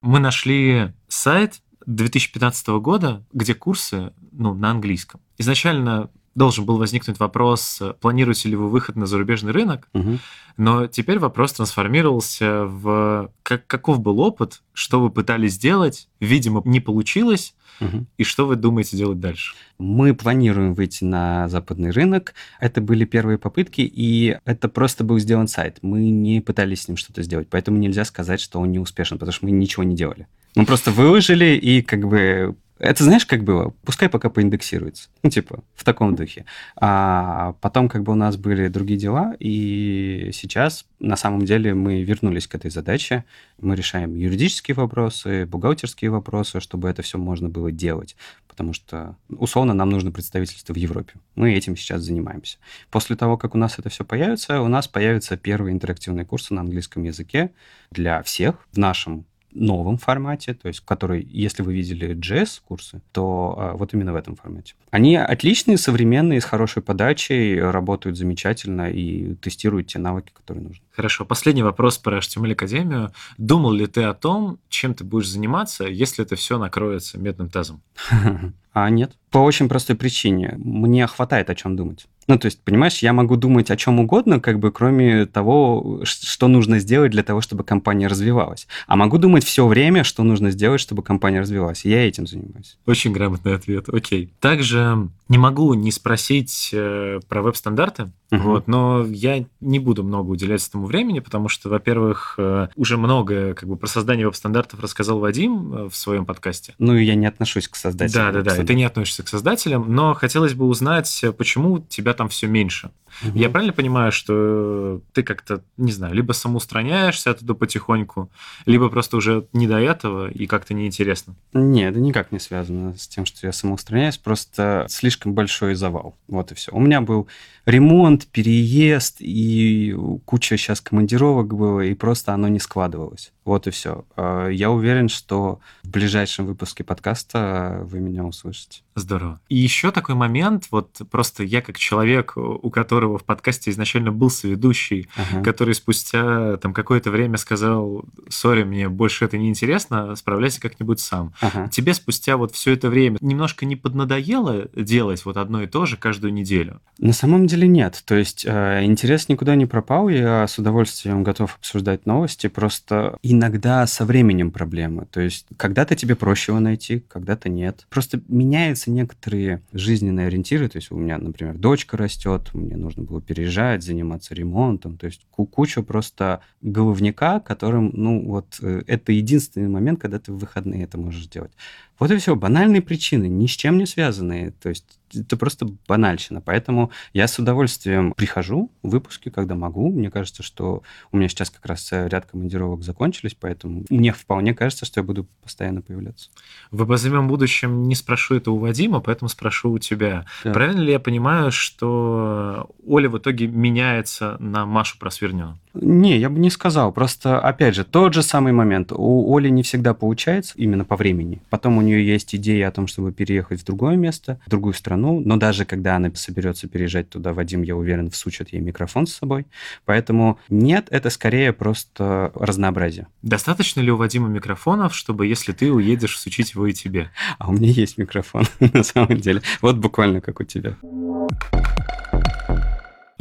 Мы нашли сайт 2015 года, где курсы ну, на английском. Изначально должен был возникнуть вопрос, планируете ли вы выход на зарубежный рынок, угу. но теперь вопрос трансформировался в как, каков был опыт, что вы пытались сделать, видимо, не получилось, угу. и что вы думаете делать дальше? Мы планируем выйти на западный рынок. Это были первые попытки, и это просто был сделан сайт. Мы не пытались с ним что-то сделать, поэтому нельзя сказать, что он не успешен, потому что мы ничего не делали. Мы просто выложили и как бы Это знаешь, как было? Пускай пока поиндексируется. Ну, типа, в таком духе. А потом как бы у нас были другие дела, и сейчас на самом деле мы вернулись к этой задаче. Мы решаем юридические вопросы, бухгалтерские вопросы, чтобы это все можно было делать потому что, условно, нам нужно представительство в Европе. Мы этим сейчас занимаемся. После того, как у нас это все появится, у нас появятся первые интерактивные курсы на английском языке для всех в нашем новом формате, то есть который, если вы видели JS-курсы, то а, вот именно в этом формате. Они отличные, современные, с хорошей подачей, работают замечательно и тестируют те навыки, которые нужны. Хорошо. Последний вопрос про HTML Академию. Думал ли ты о том, чем ты будешь заниматься, если это все накроется медным тазом? А нет. По очень простой причине. Мне хватает о чем думать. Ну, то есть, понимаешь, я могу думать о чем угодно, как бы кроме того, что нужно сделать для того, чтобы компания развивалась. А могу думать все время, что нужно сделать, чтобы компания развивалась. И я этим занимаюсь. Очень грамотный ответ. Окей. Также не могу не спросить э, про веб-стандарты. Uh-huh. Вот, но я не буду много уделять этому времени, потому что, во-первых, э, уже много как бы про создание веб-стандартов рассказал Вадим э, в своем подкасте. Ну, и я не отношусь к создателям. Да, да, да, и ты не относишься к создателям, но хотелось бы узнать, почему тебя там все меньше. Угу. Я правильно понимаю, что ты как-то, не знаю, либо самоустраняешься оттуда потихоньку, либо просто уже не до этого и как-то неинтересно? Нет, это никак не связано с тем, что я самоустраняюсь, просто слишком большой завал. Вот и все. У меня был ремонт, переезд и куча сейчас командировок было, и просто оно не складывалось. Вот и все. А, я уверен, что в ближайшем выпуске подкаста вы меня услышите. Здорово. И еще такой момент, вот просто я как человек, у которого в подкасте изначально был соведущий, ага. который спустя там какое-то время сказал, сори, мне больше это не интересно, справляйся как-нибудь сам. Ага. Тебе спустя вот все это время немножко не поднадоело делать вот одно и то же каждую неделю? На самом деле нет. То есть э, интерес никуда не пропал, я с удовольствием готов обсуждать новости, просто иногда со временем проблемы. То есть когда-то тебе проще его найти, когда-то нет. Просто меняются некоторые жизненные ориентиры. То есть у меня, например, дочка растет, мне нужно было переезжать, заниматься ремонтом. То есть куча просто головника, которым, ну вот, э, это единственный момент, когда ты в выходные это можешь делать. Вот и все, банальные причины, ни с чем не связанные. То есть это просто банальщина. Поэтому я с удовольствием прихожу в выпуски, когда могу. Мне кажется, что у меня сейчас как раз ряд командировок закончились, поэтому мне вполне кажется, что я буду постоянно появляться. В обозримом будущем не спрошу это у Вадима, поэтому спрошу у тебя. Да. Правильно ли я понимаю, что Оля в итоге меняется на Машу Просверню? Не, я бы не сказал. Просто, опять же, тот же самый момент. У Оли не всегда получается именно по времени. Потом у нее есть идея о том, чтобы переехать в другое место, в другую страну. Но даже когда она соберется переезжать туда, Вадим, я уверен, всучит ей микрофон с собой. Поэтому нет, это скорее просто разнообразие. Достаточно ли у Вадима микрофонов, чтобы, если ты уедешь, всучить его и тебе? А у меня есть микрофон, на самом деле. Вот буквально как у тебя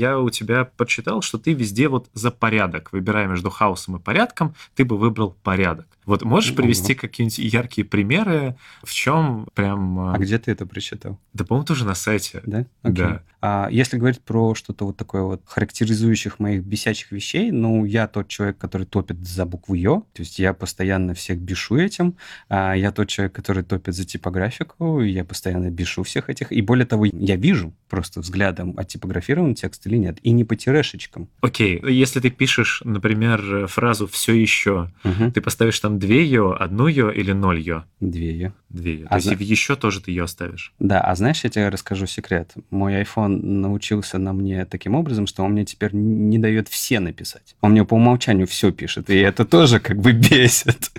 я у тебя подсчитал, что ты везде вот за порядок. Выбирая между хаосом и порядком, ты бы выбрал порядок. Вот можешь привести какие-нибудь яркие примеры, в чем прям... А, а где ты это прочитал? Да, по-моему, тоже на сайте. Да? Окей. Да. А если говорить про что-то вот такое вот характеризующих моих бесячих вещей, ну, я тот человек, который топит за букву «ё», то есть я постоянно всех бешу этим, а я тот человек, который топит за типографику, я постоянно бешу всех этих, и более того, я вижу просто взглядом, оттипографирован текст или нет, и не по тирешечкам. Окей, если ты пишешь, например, фразу «все еще», угу. ты поставишь там две ее, одну ее или ноль ее? Две ее. Две ее. А То зна... есть еще тоже ты ее оставишь? Да, а знаешь, я тебе расскажу секрет. Мой iPhone научился на мне таким образом, что он мне теперь не дает все написать. Он мне по умолчанию все пишет, и это тоже как бы бесит.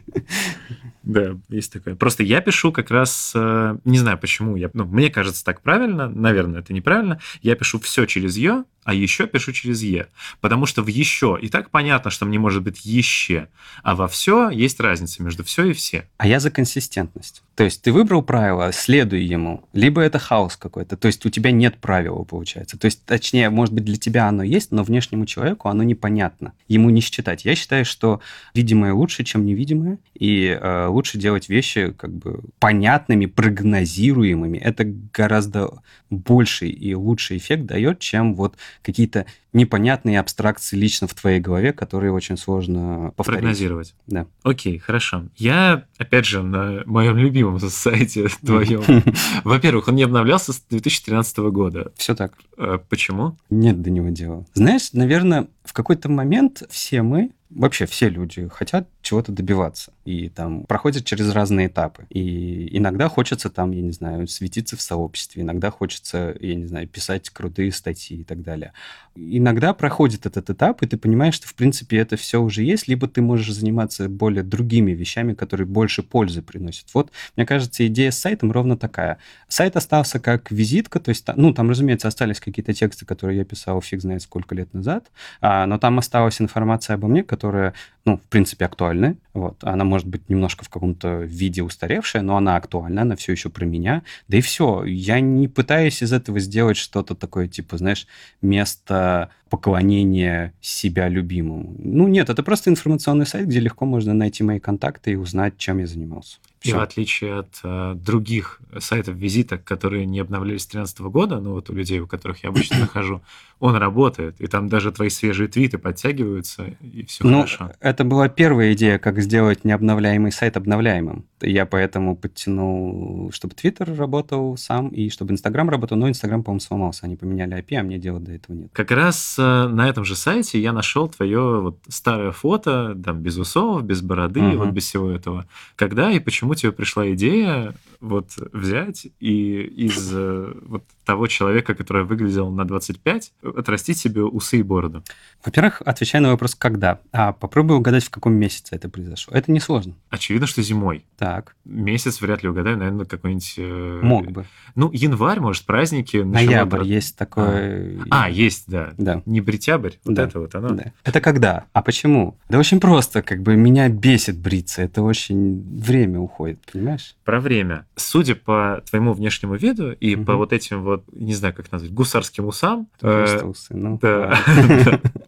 Да, есть такое. Просто я пишу как раз, э, не знаю почему, я, ну, мне кажется так правильно, наверное, это неправильно. Я пишу все через «ё», а еще пишу через «е». Потому что в «еще» и так понятно, что мне может быть «еще», а во «все» есть разница между «все» и «все». А я за консистентность. То есть ты выбрал правило, следуй ему, либо это хаос какой-то, то есть у тебя нет правила, получается. То есть, точнее, может быть, для тебя оно есть, но внешнему человеку оно непонятно, ему не считать. Я считаю, что видимое лучше, чем невидимое, и э, лучше делать вещи как бы понятными, прогнозируемыми. Это гораздо больший и лучший эффект дает, чем вот какие-то непонятные абстракции лично в твоей голове, которые очень сложно повторить. Прогнозировать. Да. Окей, хорошо. Я, опять же, на моем любимом сайте твоем. Во-первых, он не обновлялся с 2013 года. Все так. Э, почему? Нет до него дела. Знаешь, наверное, в какой-то момент все мы вообще все люди хотят чего-то добиваться и там проходят через разные этапы. И иногда хочется там, я не знаю, светиться в сообществе, иногда хочется, я не знаю, писать крутые статьи и так далее. Иногда проходит этот этап, и ты понимаешь, что, в принципе, это все уже есть, либо ты можешь заниматься более другими вещами, которые больше пользы приносят. Вот, мне кажется, идея с сайтом ровно такая. Сайт остался как визитка, то есть, ну, там, разумеется, остались какие-то тексты, которые я писал фиг знает сколько лет назад, а, но там осталась информация обо мне, которая, ну, в принципе, актуальна. Вот. Она может быть немножко в каком-то виде устаревшая, но она актуальна, она все еще про меня. Да и все. Я не пытаюсь из этого сделать что-то такое, типа, знаешь, место поклонения себя любимому. Ну, нет, это просто информационный сайт, где легко можно найти мои контакты и узнать, чем я занимался. И в отличие от э, других сайтов визиток, которые не обновлялись с 2013 года, ну вот у людей, у которых я обычно нахожу, он работает, и там даже твои свежие твиты подтягиваются, и все ну, хорошо. Это была первая идея, как сделать необновляемый сайт обновляемым. Я поэтому подтянул, чтобы Твиттер работал сам, и чтобы Инстаграм работал, но Инстаграм, по-моему, сломался. Они поменяли API, а мне дела до этого нет. Как раз э, на этом же сайте я нашел твое вот старое фото, там, без усов, без бороды, uh-huh. вот без всего этого. Когда и почему почему тебе пришла идея вот взять и из э, вот того человека, который выглядел на 25, отрастить себе усы и бороду? Во-первых, отвечая на вопрос «когда?», а попробуй угадать, в каком месяце это произошло. Это несложно. Очевидно, что зимой. Так. Месяц вряд ли угадаю, наверное, какой-нибудь... Э... Мог бы. Ну, январь, может, праздники. Ноябрь брат... есть такой... А. а, есть, да. Да. Не бритябрь, вот да. это вот оно. Да. Это когда? А почему? Да очень просто, как бы меня бесит бриться, это очень время уходит, понимаешь? Про время. Судя по твоему внешнему виду и угу. по вот этим вот, не знаю, как назвать, гусарским усам... Просто э, усы, ну. Да.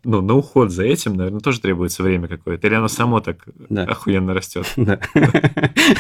Ну, на уход за этим, наверное, тоже требуется время какое-то. Или оно само так охуенно растет. Да.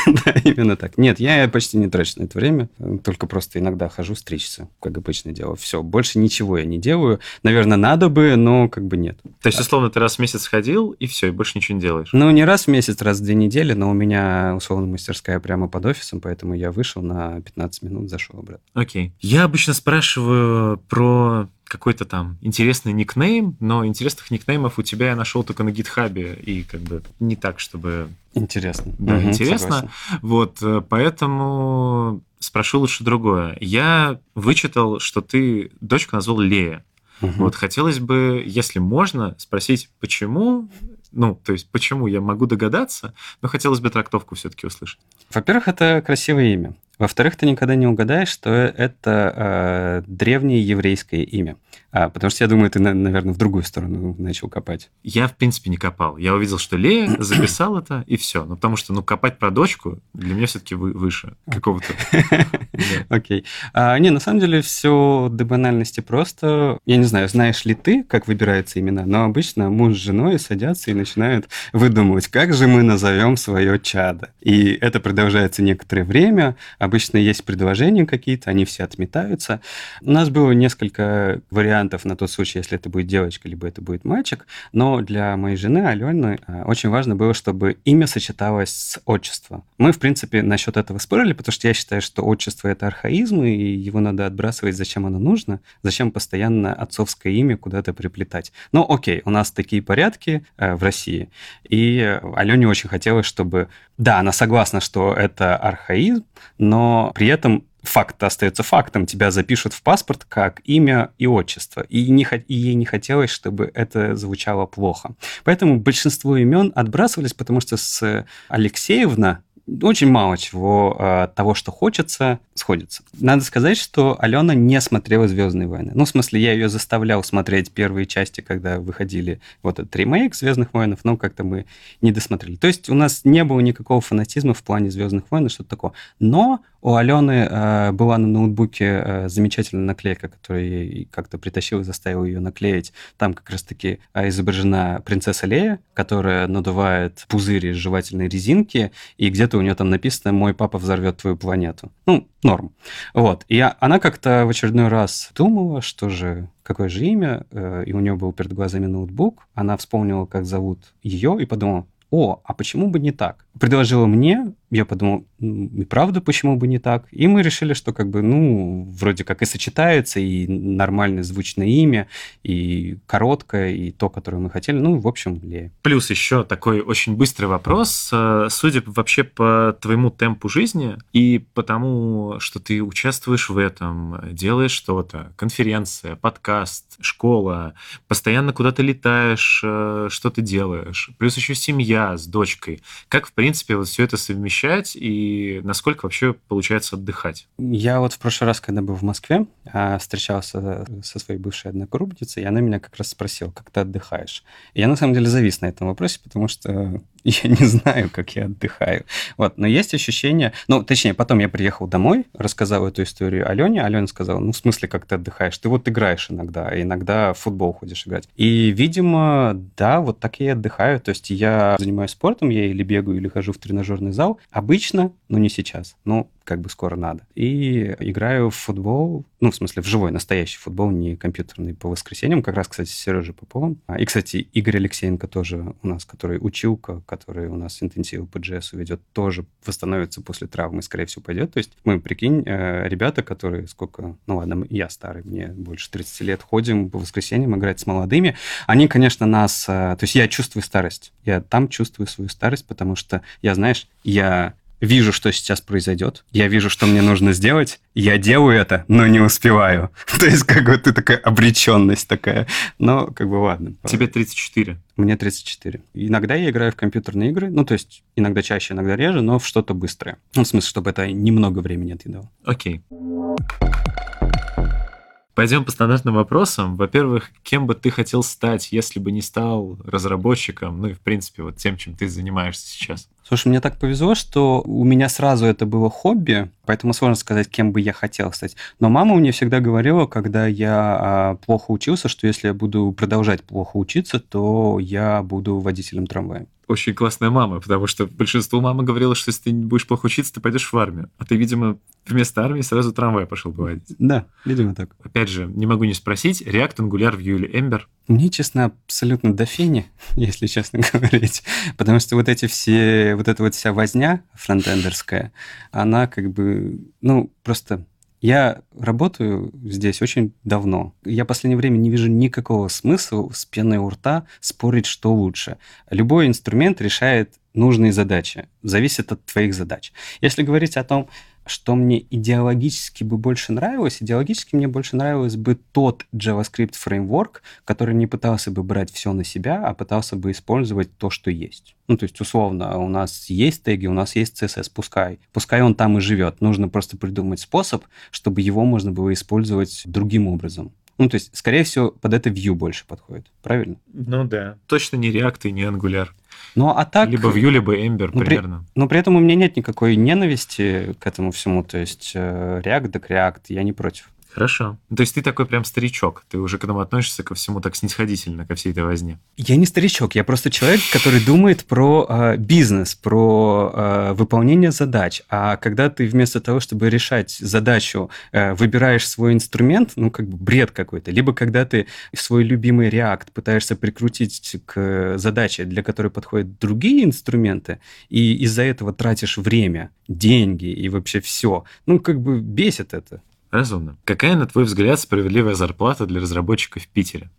Да, именно так. Нет, я почти не трачу на это время, только просто иногда хожу стричься, как обычное дело. Все, больше ничего я не делаю. Наверное, надо бы, но как бы нет. То есть, условно, ты раз в месяц ходил, и все, и больше ничего не делаешь? Ну, не раз в месяц, раз в две недели, но у меня, условно, мастерская прямо под офисом, поэтому я вышел на 15 минут, зашел обратно. Окей. Я обычно спрашиваю про какой-то там интересный никнейм, но интересных никнеймов у тебя я нашел только на гитхабе, и как бы не так, чтобы... Интересно. Да, угу, интересно. Согласен. Вот, э, поэтому спрошу лучше другое. Я вычитал, что ты дочку назвал Лея. Угу. Вот хотелось бы, если можно, спросить, почему ну, то есть, почему я могу догадаться, но хотелось бы трактовку все-таки услышать. Во-первых, это красивое имя. Во-вторых, ты никогда не угадаешь, что это э, древнее еврейское имя. А, потому что я думаю, ты, наверное, в другую сторону начал копать. Я, в принципе, не копал. Я увидел, что Лея записал это, и все. Ну, потому что, ну, копать про дочку для меня все-таки выше какого-то. Окей. А, не, на самом деле, все до банальности просто. Я не знаю, знаешь ли ты, как выбираются имена, но обычно муж с женой садятся и начинают выдумывать, как же мы назовем свое чадо. И это продолжается некоторое время. Обычно есть предложения какие-то, они все отметаются. У нас было несколько вариантов на тот случай, если это будет девочка, либо это будет мальчик. Но для моей жены Алены э, очень важно было, чтобы имя сочеталось с отчеством. Мы, в принципе, насчет этого спорили, потому что я считаю, что отчество — это архаизм, и его надо отбрасывать, зачем оно нужно, зачем постоянно отцовское имя куда-то приплетать. Но окей, у нас такие порядки э, в России, и Алене очень хотелось, чтобы... Да, она согласна, что это архаизм, но при этом факт остается фактом. Тебя запишут в паспорт как имя и отчество. И, не, и ей не хотелось, чтобы это звучало плохо. Поэтому большинство имен отбрасывались, потому что с Алексеевна очень мало чего э, того, что хочется, сходится. Надо сказать, что Алена не смотрела «Звездные войны». Ну, в смысле, я ее заставлял смотреть первые части, когда выходили вот этот ремейк «Звездных войн», но как-то мы не досмотрели. То есть у нас не было никакого фанатизма в плане «Звездных войн» что-то такое. Но У Алены э, была на ноутбуке э, замечательная наклейка, которую я как-то притащил и заставил ее наклеить. Там как раз-таки э, изображена принцесса Лея, которая надувает пузыри из жевательной резинки, и где-то у нее там написано «Мой папа взорвет твою планету». Ну, норм. Вот. И она как-то в очередной раз думала, что же какое же имя, э, и у нее был перед глазами ноутбук. Она вспомнила, как зовут ее, и подумала, о, а почему бы не так? Предложила мне, я подумал, и правда, почему бы не так? И мы решили, что как бы, ну, вроде как и сочетается, и нормальное звучное имя, и короткое, и то, которое мы хотели. Ну, в общем, Лея. Плюс еще такой очень быстрый вопрос. Э, судя вообще по твоему темпу жизни и потому, что ты участвуешь в этом, делаешь что-то, конференция, подкаст, школа, постоянно куда-то летаешь, э, что ты делаешь, плюс еще семья с дочкой. Как, в принципе, вот все это совмещать и насколько вообще получается отдыхать? Я вот в прошлый раз, когда был в Москве, а, встречался со своей бывшей одногруппницей, и она меня как раз спросила, как ты отдыхаешь. И я на самом деле завис на этом вопросе, потому что я не знаю, как я отдыхаю. Вот, но есть ощущение, ну, точнее, потом я приехал домой, рассказал эту историю Алене, Алена сказала, ну, в смысле, как ты отдыхаешь? Ты вот играешь иногда, а иногда в футбол ходишь играть. И, видимо, да, вот так я и отдыхаю. То есть я занимаюсь спортом, я или бегаю, или хожу в тренажерный зал. Обычно, но не сейчас. Ну, как бы скоро надо. И играю в футбол, ну, в смысле, в живой, настоящий футбол, не компьютерный, по воскресеньям, как раз, кстати, с Сережей Поповым. А, и, кстати, Игорь Алексеенко тоже у нас, который училка, который у нас интенсивы по джессу ведет, тоже восстановится после травмы, скорее всего, пойдет. То есть мы, прикинь, э, ребята, которые сколько, ну ладно, я старый, мне больше 30 лет, ходим по воскресеньям играть с молодыми, они, конечно, нас... Э, то есть я чувствую старость. Я там чувствую свою старость, потому что я, знаешь, я вижу, что сейчас произойдет, я вижу, что мне нужно сделать, я делаю это, но не успеваю. То есть как бы ты такая обреченность такая. Но как бы ладно. Тебе 34. Мне 34. Иногда я играю в компьютерные игры, ну то есть иногда чаще, иногда реже, но в что-то быстрое. Ну в смысле, чтобы это немного времени отъедало. Окей. Пойдем по стандартным вопросам. Во-первых, кем бы ты хотел стать, если бы не стал разработчиком, ну и, в принципе, вот тем, чем ты занимаешься сейчас? Слушай, мне так повезло, что у меня сразу это было хобби, поэтому сложно сказать, кем бы я хотел стать. Но мама мне всегда говорила, когда я а, плохо учился, что если я буду продолжать плохо учиться, то я буду водителем трамвая очень классная мама, потому что большинство мамы говорило, что если ты не будешь плохо учиться, ты пойдешь в армию. А ты, видимо, вместо армии сразу трамвай пошел бывать. Да, видимо так. Опять же, не могу не спросить, React, Angular, Vue или Ember? Мне, честно, абсолютно до фени, если честно говорить. Потому что вот эти все, вот эта вот вся возня фронтендерская, она как бы, ну, просто я работаю здесь очень давно. Я в последнее время не вижу никакого смысла с пеной у рта спорить, что лучше. Любой инструмент решает нужные задачи. Зависит от твоих задач. Если говорить о том, что мне идеологически бы больше нравилось, идеологически мне больше нравилось бы тот JavaScript фреймворк, который не пытался бы брать все на себя, а пытался бы использовать то, что есть. Ну, то есть, условно, у нас есть теги, у нас есть CSS, пускай. Пускай он там и живет. Нужно просто придумать способ, чтобы его можно было использовать другим образом. Ну, то есть, скорее всего, под это Vue больше подходит. Правильно? Ну да. Точно не React и не Angular. Ну, а так... Либо Vue, либо Ember ну, примерно. При, но при этом у меня нет никакой ненависти к этому всему. То есть э, React так React, я не против. Хорошо. То есть ты такой прям старичок, ты уже к этому относишься ко всему так снисходительно, ко всей этой возне. Я не старичок, я просто человек, который думает про э, бизнес, про э, выполнение задач. А когда ты вместо того, чтобы решать задачу, э, выбираешь свой инструмент, ну как бы бред какой-то. Либо когда ты свой любимый React пытаешься прикрутить к задаче, для которой подходят другие инструменты, и из-за этого тратишь время, деньги и вообще все. Ну как бы бесит это. Разумно. Какая, на твой взгляд, справедливая зарплата для разработчиков в Питере?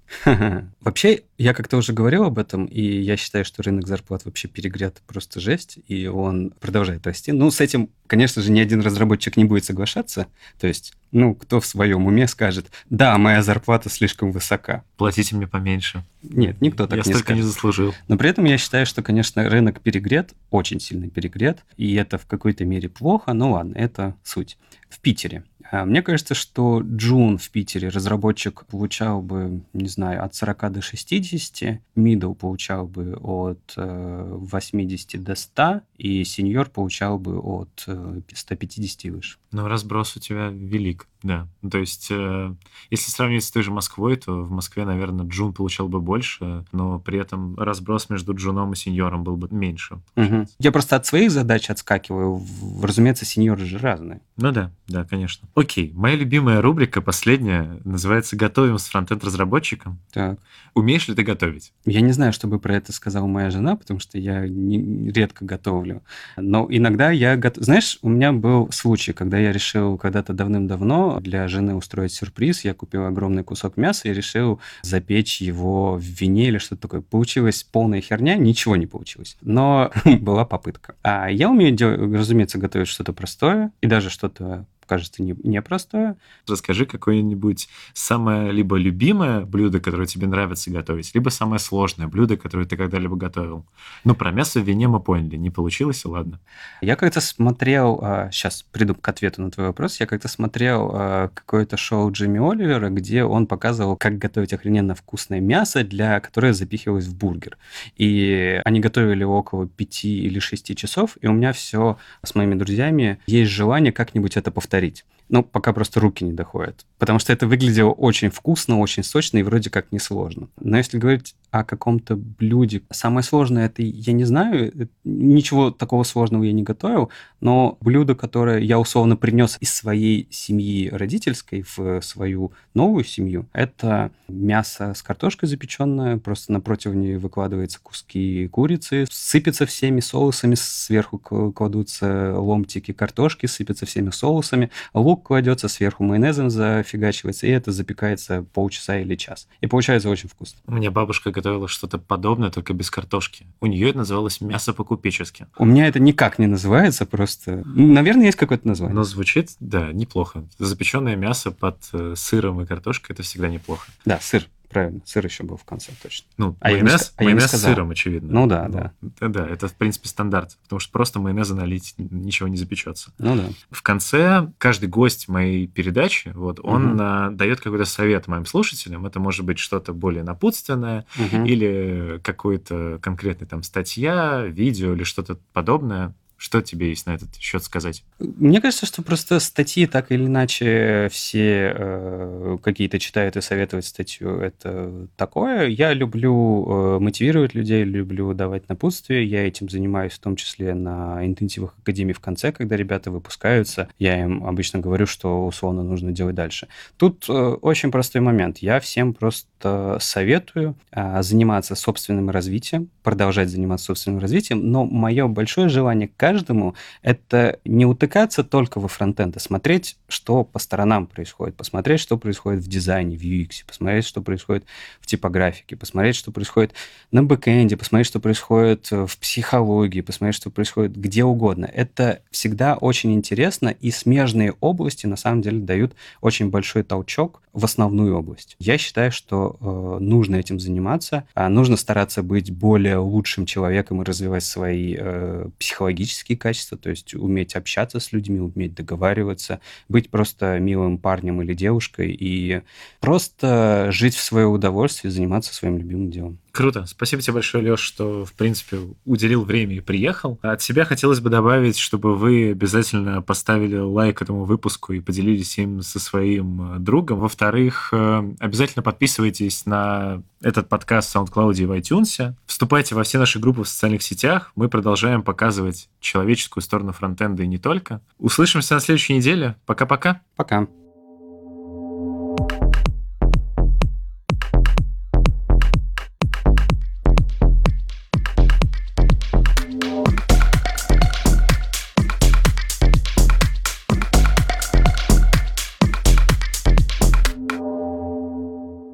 Вообще, я как-то уже говорил об этом, и я считаю, что рынок зарплат вообще перегрет просто жесть, и он продолжает расти. Ну, с этим, конечно же, ни один разработчик не будет соглашаться. То есть, ну, кто в своем уме скажет, да, моя зарплата слишком высока. Платите мне поменьше. Нет, никто так я не столько скажет. не заслужил. Но при этом я считаю, что, конечно, рынок перегрет, очень сильно перегрет, и это в какой-то мере плохо, но ладно, это суть. В Питере а, мне кажется, что Джун в Питере разработчик получал бы, не знаю, от 40 до 60, middle получал бы от 80 э, до 100, и сеньор получал бы от 150 и выше. Но разброс у тебя велик, да. То есть, э, если сравнивать с той же Москвой, то в Москве, наверное, Джун получал бы больше, но при этом разброс между Джуном и сеньором был бы меньше. Угу. Я просто от своих задач отскакиваю. Разумеется, сеньоры же разные. Ну да, да, конечно. Окей, моя любимая рубрика, последняя, называется «Готовим с фронтенд-разработчиком». Так. Умеешь ли ты готовить? Я не знаю, чтобы про это сказала моя жена, потому что я не, редко готовлю. Но иногда я готов... Знаешь, у меня был случай, когда я решил когда-то давным-давно для жены устроить сюрприз. Я купил огромный кусок мяса и решил запечь его в вине или что-то такое. Получилась полная херня, ничего не получилось. Но была попытка. А я умею, разумеется, готовить что-то простое и даже что-то кажется не, непростое. Расскажи какое-нибудь самое либо любимое блюдо, которое тебе нравится готовить, либо самое сложное блюдо, которое ты когда-либо готовил. Ну, про мясо в вине мы поняли, не получилось, ладно. Я как-то смотрел, сейчас а, приду к ответу на твой вопрос, я как-то смотрел а, какое-то шоу Джимми Оливера, где он показывал, как готовить охрененно вкусное мясо, для которое запихивалось в бургер. И они готовили около пяти или шести часов, и у меня все с моими друзьями есть желание как-нибудь это повторить повторить. Ну, пока просто руки не доходят. Потому что это выглядело очень вкусно, очень сочно и вроде как несложно. Но если говорить о каком-то блюде, самое сложное это, я не знаю, э, ничего такого сложного я не готовил, но блюдо, которое я условно принес из своей семьи родительской в свою новую семью, это мясо с картошкой запеченное, просто на противне выкладываются куски курицы, сыпется всеми соусами, сверху кладутся ломтики картошки, сыпятся всеми соусами, лук кладется, сверху майонезом зафигачивается, и это запекается полчаса или час. И получается очень вкусно. У меня бабушка готовила что-то подобное, только без картошки. У нее это называлось мясо по-купечески. У меня это никак не называется, просто... Наверное, есть какое-то название. Но звучит, да, неплохо. Запеченное мясо под э, сыром и картошкой – это всегда неплохо. Да, сыр правильно. Сыр еще был в конце, точно. Ну, а майонез, я не, майонез а с сыром, очевидно. Ну да, да. Да, да, это, в принципе, стандарт, потому что просто майонеза налить ничего не запечется. Ну да. В конце каждый гость моей передачи, вот, он угу. а, дает какой-то совет моим слушателям. Это может быть что-то более напутственное угу. или какой-то конкретный там статья, видео или что-то подобное. Что тебе есть на этот счет сказать? Мне кажется, что просто статьи так или иначе все э, какие-то читают и советовать статью. Это такое. Я люблю э, мотивировать людей, люблю давать напутствие. Я этим занимаюсь в том числе на интенсивах академии в конце, когда ребята выпускаются. Я им обычно говорю, что условно нужно делать дальше. Тут э, очень простой момент. Я всем просто советую э, заниматься собственным развитием, продолжать заниматься собственным развитием, но мое большое желание каждому это не утыкаться только во фронтенд, а смотреть, что по сторонам происходит, посмотреть, что происходит в дизайне, в UX, посмотреть, что происходит в типографике, посмотреть, что происходит на бэкэнде, посмотреть, что происходит в психологии, посмотреть, что происходит где угодно. Это всегда очень интересно, и смежные области на самом деле дают очень большой толчок в основную область. Я считаю, что э, нужно этим заниматься, а нужно стараться быть более лучшим человеком и развивать свои э, психологические качества, то есть уметь общаться с людьми, уметь договариваться, быть просто милым парнем или девушкой и просто жить в свое удовольствие, заниматься своим любимым делом. Круто. Спасибо тебе большое, Леш, что, в принципе, уделил время и приехал. От себя хотелось бы добавить, чтобы вы обязательно поставили лайк этому выпуску и поделились им со своим э, другом. Во-вторых, э, обязательно подписывайтесь на этот подкаст в SoundCloud и в iTunes. Вступайте во все наши группы в социальных сетях. Мы продолжаем показывать человеческую сторону фронтенда и не только. Услышимся на следующей неделе. Пока-пока. Пока. -пока. Пока.